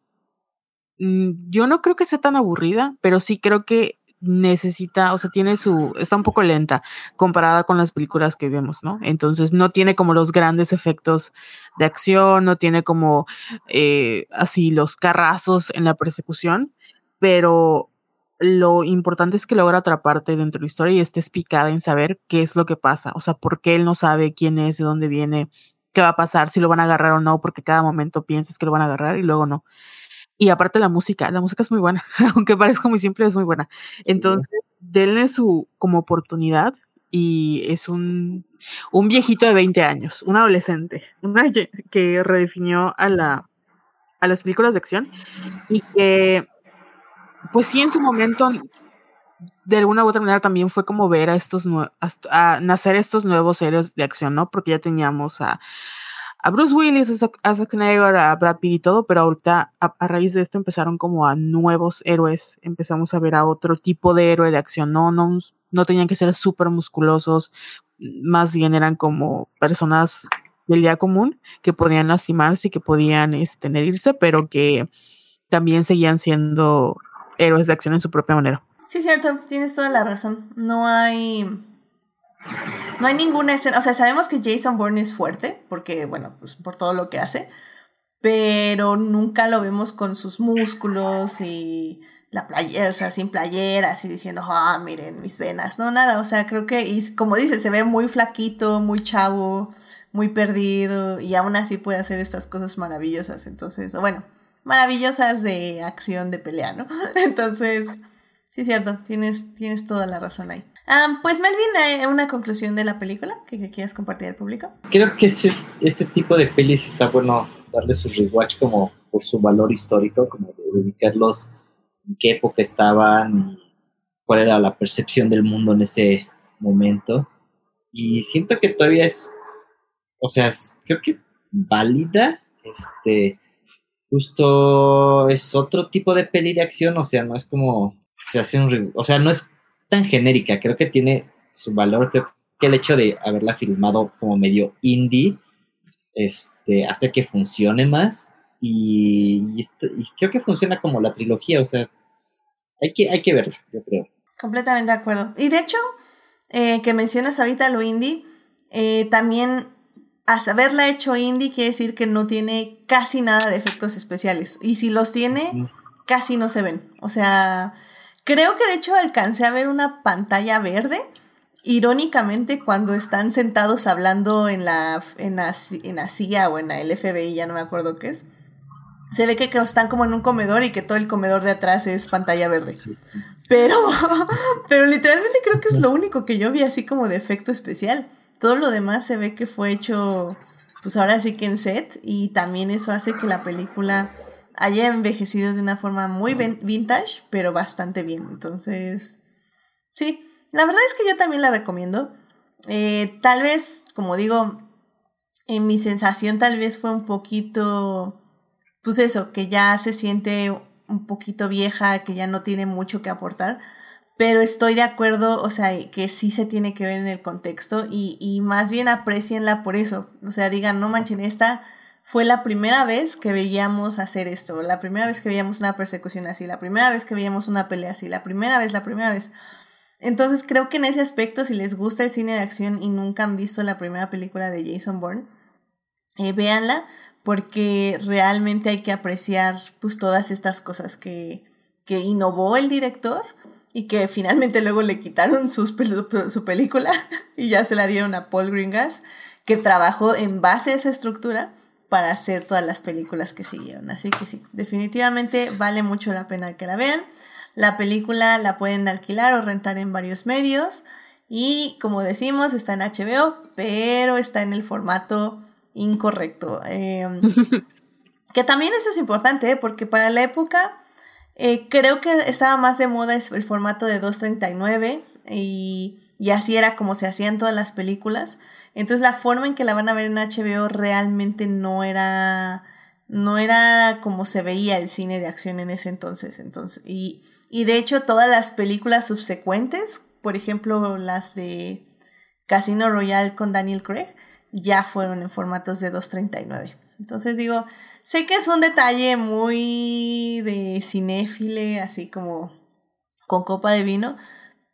yo no creo que sea tan aburrida, pero sí creo que necesita, o sea, tiene su, está un poco lenta comparada con las películas que vemos, ¿no? Entonces no tiene como los grandes efectos de acción, no tiene como eh, así los carrazos en la persecución, pero lo importante es que logra atraparte dentro de la historia y estés picada en saber qué es lo que pasa, o sea, por qué él no sabe quién es, de dónde viene, qué va a pasar, si lo van a agarrar o no, porque cada momento piensas que lo van a agarrar y luego no. Y aparte la música, la música es muy buena, <laughs> aunque parezca muy simple, es muy buena. Entonces, denle su como oportunidad y es un, un viejito de 20 años, un adolescente, una <laughs> que redefinió a, la, a las películas de acción y que, pues sí, en su momento, de alguna u otra manera también fue como ver a estos a, a nacer estos nuevos héroes de acción, ¿no? Porque ya teníamos a, a Bruce Willis, a Zack, Snyder, a Brad Pitt y todo, pero ahorita a, a raíz de esto empezaron como a nuevos héroes, empezamos a ver a otro tipo de héroe de acción, no, no, no tenían que ser súper musculosos, más bien eran como personas del día común que podían lastimarse y que podían este, herirse, pero que también seguían siendo héroes de acción en su propia manera. Sí, cierto, tienes toda la razón. No hay. No hay ninguna escena. O sea, sabemos que Jason Bourne es fuerte, porque, bueno, pues por todo lo que hace. Pero nunca lo vemos con sus músculos y la playa, o sea, sin playeras y diciendo, ah, miren mis venas, no, nada, o sea, creo que, y como dice, se ve muy flaquito, muy chavo, muy perdido, y aún así puede hacer estas cosas maravillosas, entonces, bueno, maravillosas de acción, de pelea, ¿no? <laughs> Entonces, sí cierto, tienes, tienes toda la razón ahí. Ah, pues Melvin, ¿hay una conclusión de la película que, que quieras compartir al público? Creo que es- este tipo de pelis está bueno darle su rewatch como por su valor histórico, como de ubicarlos en qué época estaban cuál era la percepción del mundo en ese momento. Y siento que todavía es, o sea, creo que es válida. Este, justo es otro tipo de peli de acción, o sea, no es como se hace un, o sea, no es tan genérica, creo que tiene su valor, creo que el hecho de haberla filmado como medio indie, este, hace que funcione más y, y este- y creo que funciona como la trilogía, o sea, hay que, hay que verla, yo creo. Completamente de acuerdo. Y de hecho, eh, que mencionas ahorita lo indie, eh, también a haberla hecho indie quiere decir que no tiene casi nada de efectos especiales. Y si los tiene, casi no se ven. O sea, creo que de hecho alcancé a ver una pantalla verde. Irónicamente, cuando están sentados hablando en la, en la, en la CIA o en la LFBI, ya no me acuerdo qué es, se ve que que están como en un comedor y que todo el comedor de atrás es pantalla verde. Pero, <laughs> pero literalmente creo que es lo único que yo vi así como de efecto especial. Todo lo demás se ve que fue hecho, pues ahora sí que en set, y también eso hace que la película haya envejecido de una forma muy vintage, pero bastante bien. Entonces, sí, la verdad es que yo también la recomiendo. Eh, tal vez, como digo, en mi sensación tal vez fue un poquito, pues eso, que ya se siente un poquito vieja, que ya no tiene mucho que aportar, pero estoy de acuerdo, o sea, que sí se tiene que ver en el contexto y, y más bien aprecienla por eso, o sea, digan, no manchen, esta fue la primera vez que veíamos hacer esto, la primera vez que veíamos una persecución así, la primera vez que veíamos una pelea así, la primera vez, la primera vez. Entonces creo que en ese aspecto, si les gusta el cine de acción y nunca han visto la primera película de Jason Bourne, eh, véanla porque realmente hay que apreciar pues todas estas cosas que, que innovó el director y que finalmente luego le quitaron sus su película <laughs> y ya se la dieron a Paul Greengrass, que trabajó en base a esa estructura para hacer todas las películas que siguieron. Así que sí, definitivamente vale mucho la pena que la vean. La película la pueden alquilar o rentar en varios medios y como decimos está en HBO, pero está en el formato incorrecto. Eh, <laughs> que también eso es importante, ¿eh? porque para la época eh, creo que estaba más de moda es el formato de 239 y, y así era como se hacían todas las películas. Entonces la forma en que la van a ver en HBO realmente no era no era como se veía el cine de acción en ese entonces. entonces y, y de hecho todas las películas subsecuentes, por ejemplo las de Casino Royale con Daniel Craig, ya fueron en formatos de 239. Entonces digo, sé que es un detalle muy de cinéfile, así como con copa de vino,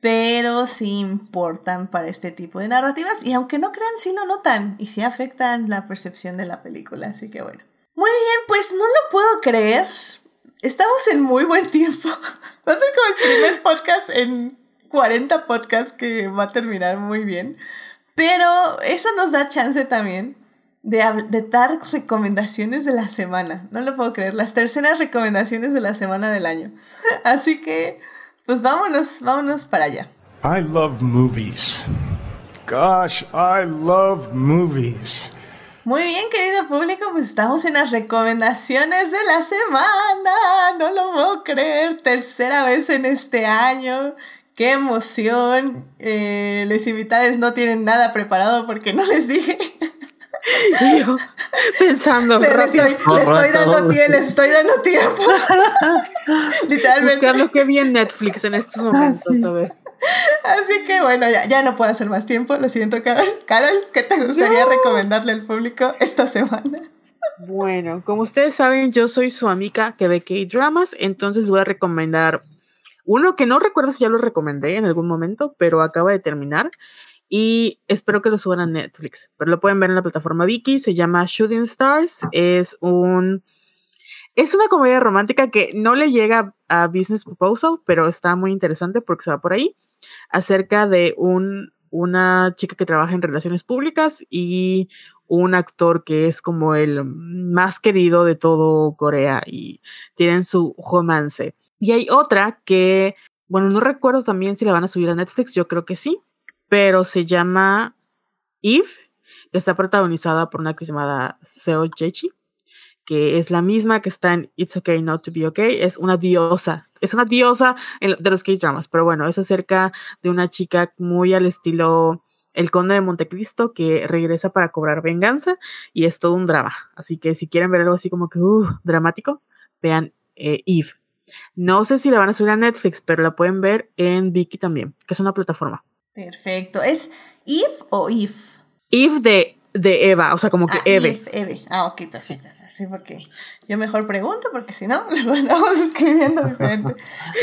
pero sí importan para este tipo de narrativas y aunque no crean, sí lo notan y sí afectan la percepción de la película, así que bueno. Muy bien, pues no lo puedo creer. Estamos en muy buen tiempo. <laughs> Va a ser como el primer podcast en 40 podcasts que va a terminar muy bien. Pero eso nos da chance también de, de dar recomendaciones de la semana. No lo puedo creer. Las terceras recomendaciones de la semana del año. <laughs> Así que, pues vámonos, vámonos para allá. I love movies. Gosh, I love movies. Muy bien, querido público, pues estamos en las recomendaciones de la semana. No lo puedo creer. Tercera vez en este año. ¡Qué emoción! Eh, los invitados no tienen nada preparado porque no les dije. Yo pensando <laughs> rápido, estoy, le estoy dando tiempo, les estoy dando tiempo. <laughs> <gasps> Literalmente. vi en Netflix en estos momentos. sí. A ver. Así que bueno, ya, ya no puedo hacer más tiempo. Lo siento, Carol. Carol, ¿qué te gustaría recomendarle al público esta semana? Bueno, como ustedes saben, yo soy su amiga que ve K-dramas, entonces voy a recomendar uno que no recuerdo si ya lo recomendé en algún momento, pero acaba de terminar y espero que lo suban a Netflix. Pero lo pueden ver en la plataforma Viki, se llama Shooting Stars, es un Es una comedia romántica que no le llega a Business Proposal, pero está muy interesante porque se va por ahí. Acerca de un, una chica que trabaja en relaciones públicas y un actor que es como el más querido de todo Corea y tienen su romance. Y hay otra que, bueno, no recuerdo también si la van a subir a Netflix, yo creo que sí, pero se llama Eve, que está protagonizada por una que llamada Seo Jechi que es la misma que está en It's Okay Not to Be Okay, es una diosa, es una diosa de los K-dramas, pero bueno, es acerca de una chica muy al estilo El Conde de Montecristo que regresa para cobrar venganza y es todo un drama. Así que si quieren ver algo así como que uh, dramático, vean eh, Eve. No sé si la van a subir a Netflix, pero la pueden ver en Viki también, que es una plataforma. Perfecto. ¿Es Eve o Eve? Eve de de Eva, o sea, como que ah, Eve. Eve. Ah, ok, perfecto. Sí, porque yo mejor pregunto, porque si no, <laughs> lo andamos escribiendo diferente.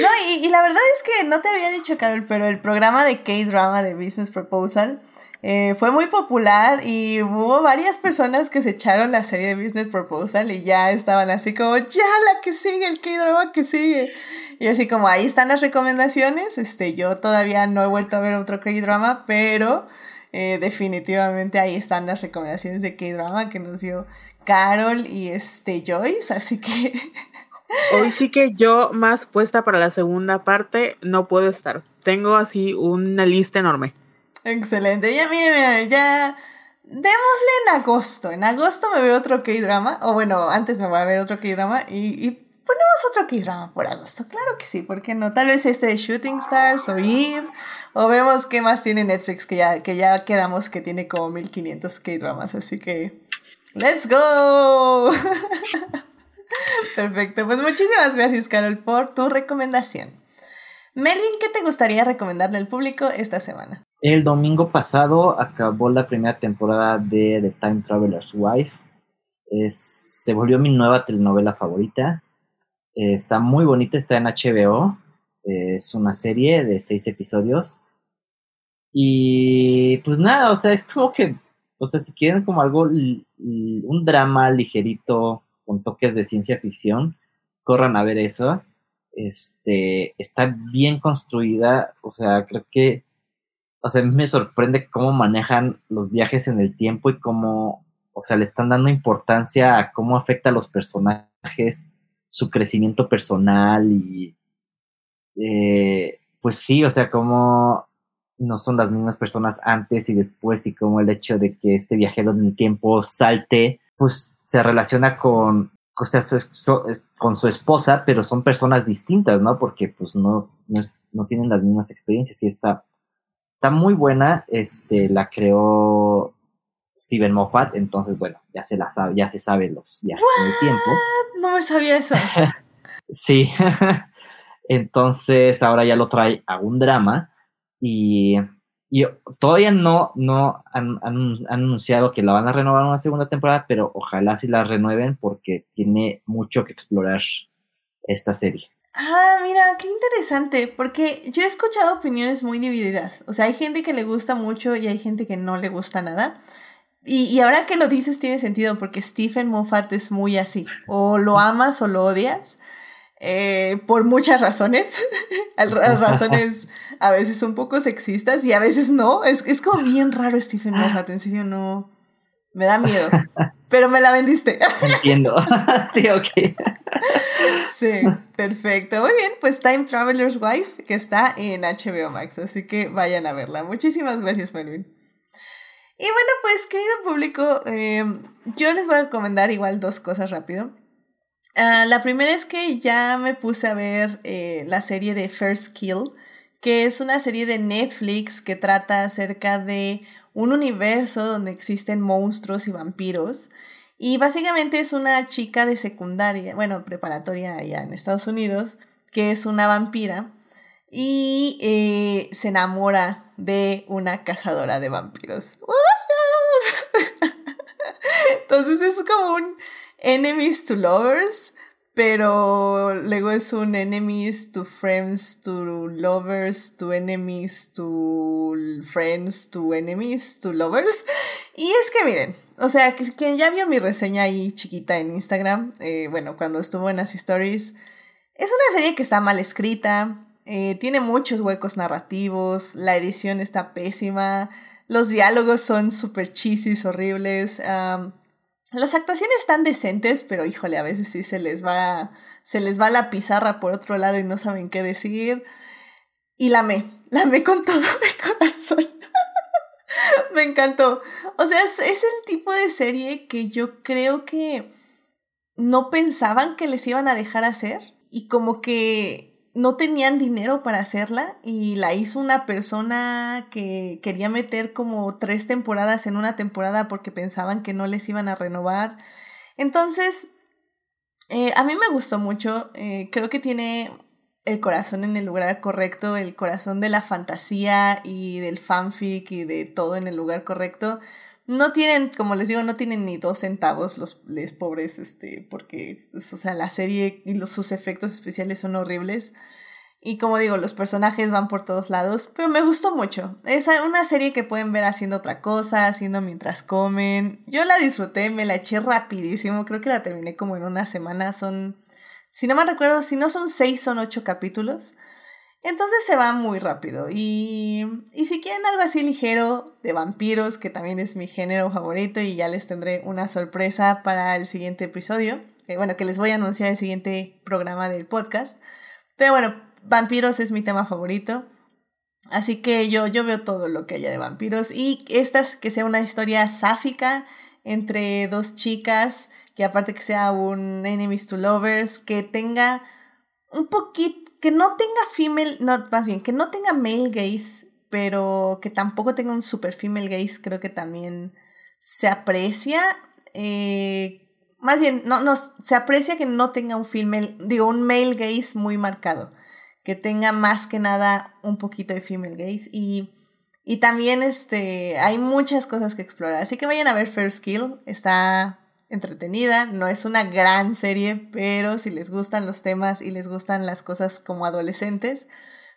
No, y, y, la verdad es que no te había dicho, Carol, pero el programa de K-Drama de Business Proposal eh, fue muy popular y hubo varias personas que se echaron la serie de Business Proposal y ya estaban así como, ya la que sigue, el K-Drama que sigue. Y así como, ahí están las recomendaciones. Este, yo todavía no he vuelto a ver otro K-Drama, pero... Eh, definitivamente ahí están las recomendaciones de K-Drama que nos dio Carol y este Joyce, así que... <laughs> Hoy sí que yo más puesta para la segunda parte no puedo estar. Tengo así una lista enorme. Excelente. Ya, mire, mire, ya... Démosle en agosto. En agosto me veo otro K-drama. O bueno, antes me voy a ver otro K-drama. Y, y ponemos otro K-drama por agosto. Claro que sí, ¿por qué no? Tal vez este de Shooting Stars o Eve. O vemos qué más tiene Netflix, que ya, que ya quedamos que tiene como 1500 K-dramas. Así que, ¡let's go! <laughs> Perfecto, pues muchísimas gracias, Carol, por tu recomendación. Melvin, ¿qué te gustaría recomendarle al público esta semana? El domingo pasado acabó la primera temporada de The Time Traveler's Wife. Es, se volvió mi nueva telenovela favorita. Eh, está muy bonita, está en HBO. Es una serie de seis episodios. Y pues nada, o sea, es como que, sea, si quieren como algo, un drama ligerito con toques de ciencia ficción, corran a ver eso. Este, está bien construida, o sea, creo que, o sea, a mí me sorprende cómo manejan los viajes en el tiempo y cómo, o sea, le están dando importancia a cómo afecta a los personajes su crecimiento personal y eh, pues sí, o sea, como no son las mismas personas antes y después y como el hecho de que este viajero en el tiempo salte, pues se relaciona con, o sea, con su esposa, pero son personas distintas, ¿no? Porque pues no, no, tienen las mismas experiencias y está, está muy buena, este, la creó Steven Moffat, entonces bueno, ya se la sabe, ya se sabe los viajes en el tiempo. No me sabía eso. <laughs> sí. <laughs> entonces ahora ya lo trae a un drama y, y todavía no, no han, han, anunciado que la van a renovar una segunda temporada, pero ojalá sí la renueven porque tiene mucho que explorar esta serie. Ah, mira, qué interesante, porque yo he escuchado opiniones muy divididas. O sea, hay gente que le gusta mucho y hay gente que no le gusta nada. Y, ahora que lo dices tiene sentido porque Stephen Moffat es muy así. O lo amas o lo odias. Eh, por muchas razones. <laughs> <laughs> razones a veces un poco sexistas y a veces no. Es, es como bien raro Stephen Moffat, en serio no. Me da miedo. <laughs> Pero me la vendiste. Entiendo. sí, ok. sí, perfecto. Muy bien, pues Time Traveler's Wife, que está en HBO Max, así que vayan a verla. Muchísimas gracias, Melvin. Y bueno, pues querido público, eh, yo les voy a recomendar igual dos cosas rápido. Uh, la primera es que ya me puse a ver eh, la serie de First Kill, que es una serie de Netflix que trata acerca de un universo donde existen monstruos y vampiros. Y básicamente es una chica de secundaria, bueno, preparatoria allá en Estados Unidos, que es una vampira y eh, se enamora de una cazadora de vampiros. <laughs> Entonces es como un enemies to lovers, pero luego es un enemies to friends to lovers to enemies to friends to enemies to lovers. Y es que miren, o sea, quien ya vio mi reseña ahí chiquita en Instagram, eh, bueno, cuando estuvo en las stories, es una serie que está mal escrita, eh, tiene muchos huecos narrativos, la edición está pésima, los diálogos son súper chisis, horribles, las actuaciones están decentes, pero híjole, a veces sí se les va, se les va la pizarra por otro lado y no saben qué decir. Y la amé, la amé con todo <laughs> mi corazón. <laughs> Me encantó. O sea, es, es el tipo de serie que yo creo que no pensaban que les iban a dejar hacer y como que no tenían dinero para hacerla y la hizo una persona que quería meter como tres temporadas en una temporada porque pensaban que no les iban a renovar. Entonces, eh, a mí me gustó mucho, eh, creo que tiene el corazón en el lugar correcto, el corazón de la fantasía y del fanfic y de todo en el lugar correcto. No tienen, como les digo, no tienen ni dos centavos los, les pobres, este, porque, pues, o sea, la serie y los, sus efectos especiales son horribles. Y como digo, los personajes van por todos lados, pero me gustó mucho. Es una serie que pueden ver haciendo otra cosa, haciendo mientras comen. Yo la disfruté, me la eché rapidísimo, creo que la terminé como en una semana. Son, si no me recuerdo, si no son seis, son ocho capítulos. Entonces se va muy rápido. Y, y si quieren algo así ligero de vampiros, que también es mi género favorito, y ya les tendré una sorpresa para el siguiente episodio. Que bueno, que les voy a anunciar el siguiente programa del podcast. Pero bueno, vampiros es mi tema favorito. Así que yo, yo veo todo lo que haya de vampiros. Y esta es que sea una historia sáfica entre dos chicas, que aparte que sea un enemies to lovers, que tenga un poquito, que no tenga female, no, más bien, que no tenga male gaze, pero que tampoco tenga un super female gaze, creo que también se aprecia. Eh, más bien, no, no, se aprecia que no tenga un female, digo, un male gaze muy marcado que tenga más que nada un poquito de female gaze y, y también este, hay muchas cosas que explorar. Así que vayan a ver First Kill, está entretenida, no es una gran serie, pero si les gustan los temas y les gustan las cosas como adolescentes,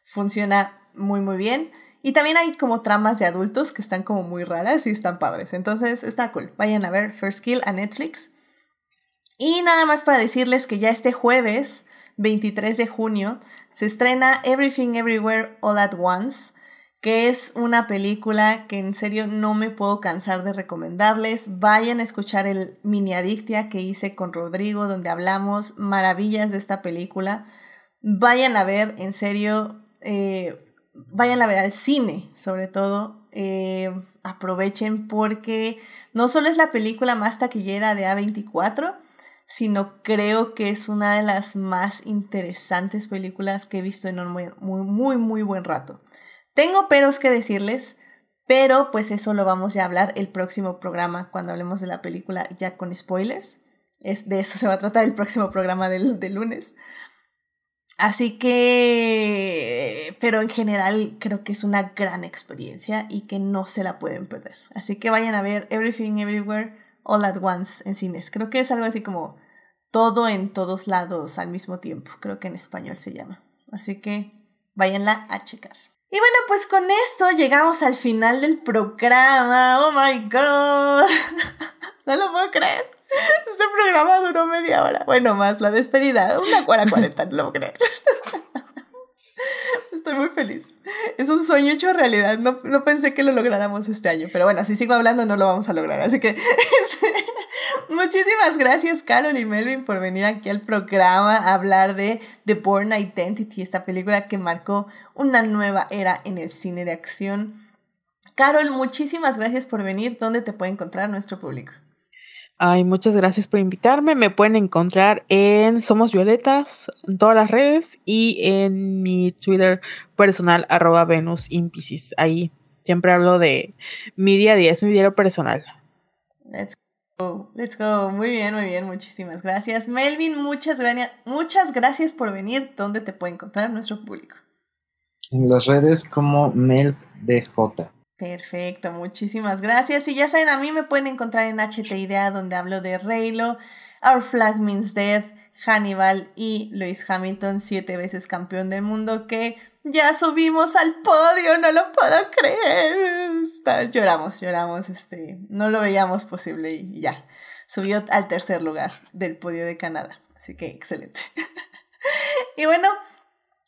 funciona muy muy bien. Y también hay como tramas de adultos que están como muy raras y están padres. Entonces está cool. Vayan a ver First Kill a Netflix. Y nada más para decirles que ya este jueves 23 de junio se estrena Everything Everywhere All at Once, que es una película que en serio no me puedo cansar de recomendarles. Vayan a escuchar el mini adictia que hice con Rodrigo, donde hablamos maravillas de esta película. Vayan a ver, en serio, eh, vayan a ver al cine, sobre todo. Eh, aprovechen porque no solo es la película más taquillera de A24, sino creo que es una de las más interesantes películas que he visto en un muy, muy, muy, buen rato. Tengo peros que decirles, pero pues eso lo vamos ya a hablar el próximo programa cuando hablemos de la película ya con spoilers. Es, de eso se va a tratar el próximo programa del, del lunes. Así que, pero en general creo que es una gran experiencia y que no se la pueden perder. Así que vayan a ver Everything Everywhere All at Once en cines. Creo que es algo así como todo en todos lados al mismo tiempo. Creo que en español se llama. Así que váyanla a checar. Y bueno, pues con esto llegamos al final del programa. Oh my god. <laughs> no lo puedo creer. Este programa duró media hora. Bueno, más la despedida. Una hora cuarenta, no lo puedo creer. <laughs> Estoy muy feliz. Es un sueño hecho realidad. No, no pensé que lo lográramos este año. Pero bueno, si sigo hablando no lo vamos a lograr. Así que <laughs> muchísimas gracias Carol y Melvin por venir aquí al programa a hablar de The Born Identity, esta película que marcó una nueva era en el cine de acción. Carol, muchísimas gracias por venir. ¿Dónde te puede encontrar nuestro público? Ay, muchas gracias por invitarme. Me pueden encontrar en Somos Violetas, en todas las redes y en mi Twitter personal, arroba Venus. Ahí siempre hablo de mi día a día, es mi diario personal. Let's let's go. Muy bien, muy bien, muchísimas gracias. Melvin, muchas, gra muchas gracias por venir. ¿Dónde te puede encontrar nuestro público? En las redes como MelDJ. Perfecto, muchísimas gracias. Y ya saben, a mí me pueden encontrar en HT Idea, donde hablo de Reylo, Our Flag Means Death, Hannibal y Lewis Hamilton, siete veces campeón del mundo, que ya subimos al podio, no lo puedo creer. lloramos, lloramos, este, no lo veíamos posible y ya. Subió al tercer lugar del podio de Canadá. Así que excelente. <laughs> y bueno,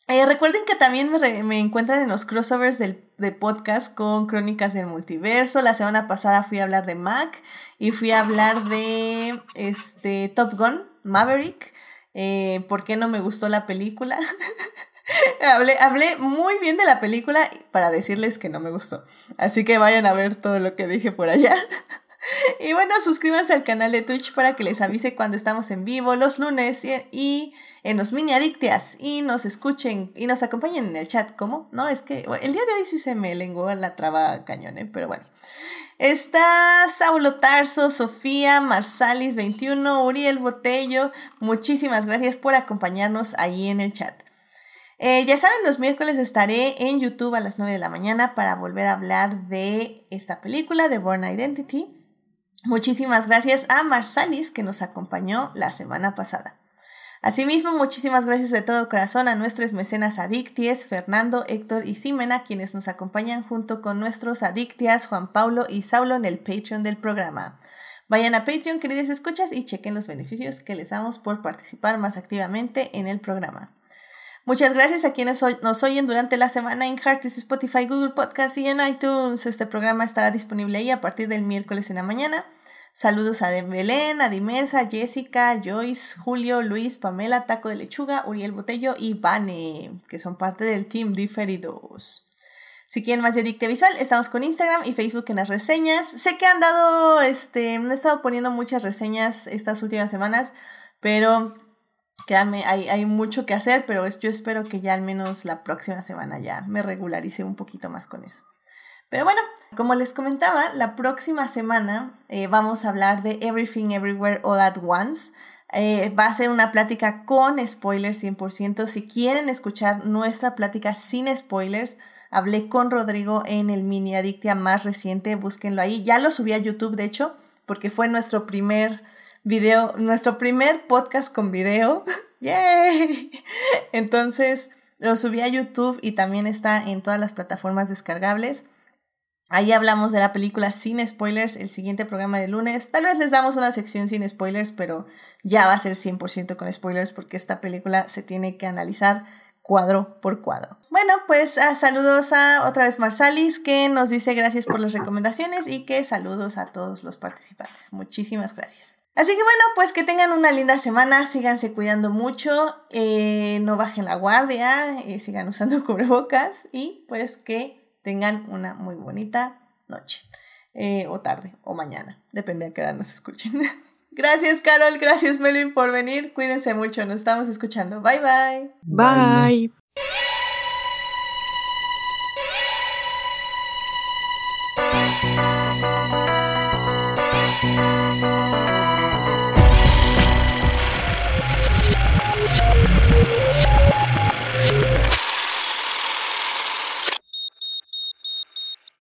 eh, recuerden que también me, encuentran en los crossovers del, de podcast con Crónicas del Multiverso. La semana pasada fui a hablar de Mac y fui a hablar de este, Top Gun, Maverick. Eh, ¿Por qué no me gustó la película? <laughs> <laughs> hablé, muy bien de la película para decirles que no me gustó. Así que vayan a ver todo lo que dije por allá. <laughs> y bueno, suscríbanse al canal de Twitch para que les avise cuando estamos en vivo los lunes y, en los mini adictias y nos escuchen y nos acompañen en el chat. ¿Cómo? No, es que el día de hoy sí se me lenguó la traba cañón, ¿eh? pero bueno. Está Saulo Tarso, Sofía, Marsalis 21, Uriel Botello. Muchísimas gracias por acompañarnos ahí en el chat. Eh, ya saben, los miércoles estaré en YouTube a las 9 de la mañana para volver a hablar de esta película, de Born Identity. Muchísimas gracias a Marsalis que nos acompañó la semana pasada. Asimismo, muchísimas gracias de todo corazón a nuestros mecenas adicties, Fernando, Héctor y Simena, quienes nos acompañan junto con nuestros adictias Juan Paulo y Saulo en el Patreon del programa. Vayan a Patreon, queridas escuchas, y chequen los beneficios que les damos por participar más activamente en el programa. Muchas gracias a quienes nos oyen durante la semana en Heartis, Spotify, Google Podcast y en iTunes. Este programa estará disponible ahí a partir del miércoles en la mañana. Saludos a Belén, a Jessica, Joyce, Julio, Luis, Pamela, Taco de Lechuga, Uriel Botello y Vane, que son parte del Team Diferidos. Si quieren más de Dicte Visual, estamos con Instagram y Facebook en las reseñas. Sé que han dado, este, no he estado poniendo muchas reseñas estas últimas semanas, pero créanme, hay, hay mucho que hacer, pero yo espero que ya al menos la próxima semana ya me regularice un poquito más con eso. Pero bueno, como les comentaba, la próxima semana eh, vamos a hablar de Everything Everywhere All at Once. Eh, va a ser una plática con spoilers 100%. Si quieren escuchar nuestra plática sin spoilers, hablé con Rodrigo en el mini Adictia más reciente, búsquenlo ahí. Ya lo subí a YouTube, de hecho, porque fue nuestro primer video, nuestro primer podcast con video. <laughs> ¡Yay! Entonces, lo subí a YouTube y también está en todas las plataformas descargables. Ahí hablamos de la película sin spoilers, el siguiente programa de lunes. Tal vez les damos una sección sin spoilers, pero ya va a ser 100% con spoilers porque esta película se tiene que analizar cuadro por cuadro. Bueno, pues ah, saludos a otra vez Marsalis que nos dice gracias por las recomendaciones y que saludos a todos los participantes. Muchísimas gracias. Así que bueno, pues que tengan una linda semana, síganse cuidando mucho, eh, no bajen la guardia, eh, sigan usando <laughs> cubrebocas y pues que tengan una muy bonita noche. Eh, o tarde, o mañana, depende de qué hora nos escuchen. <laughs> gracias, Carol, gracias, Melvin, por venir. Cuídense mucho, nos estamos escuchando. Bye, bye. Bye. bye.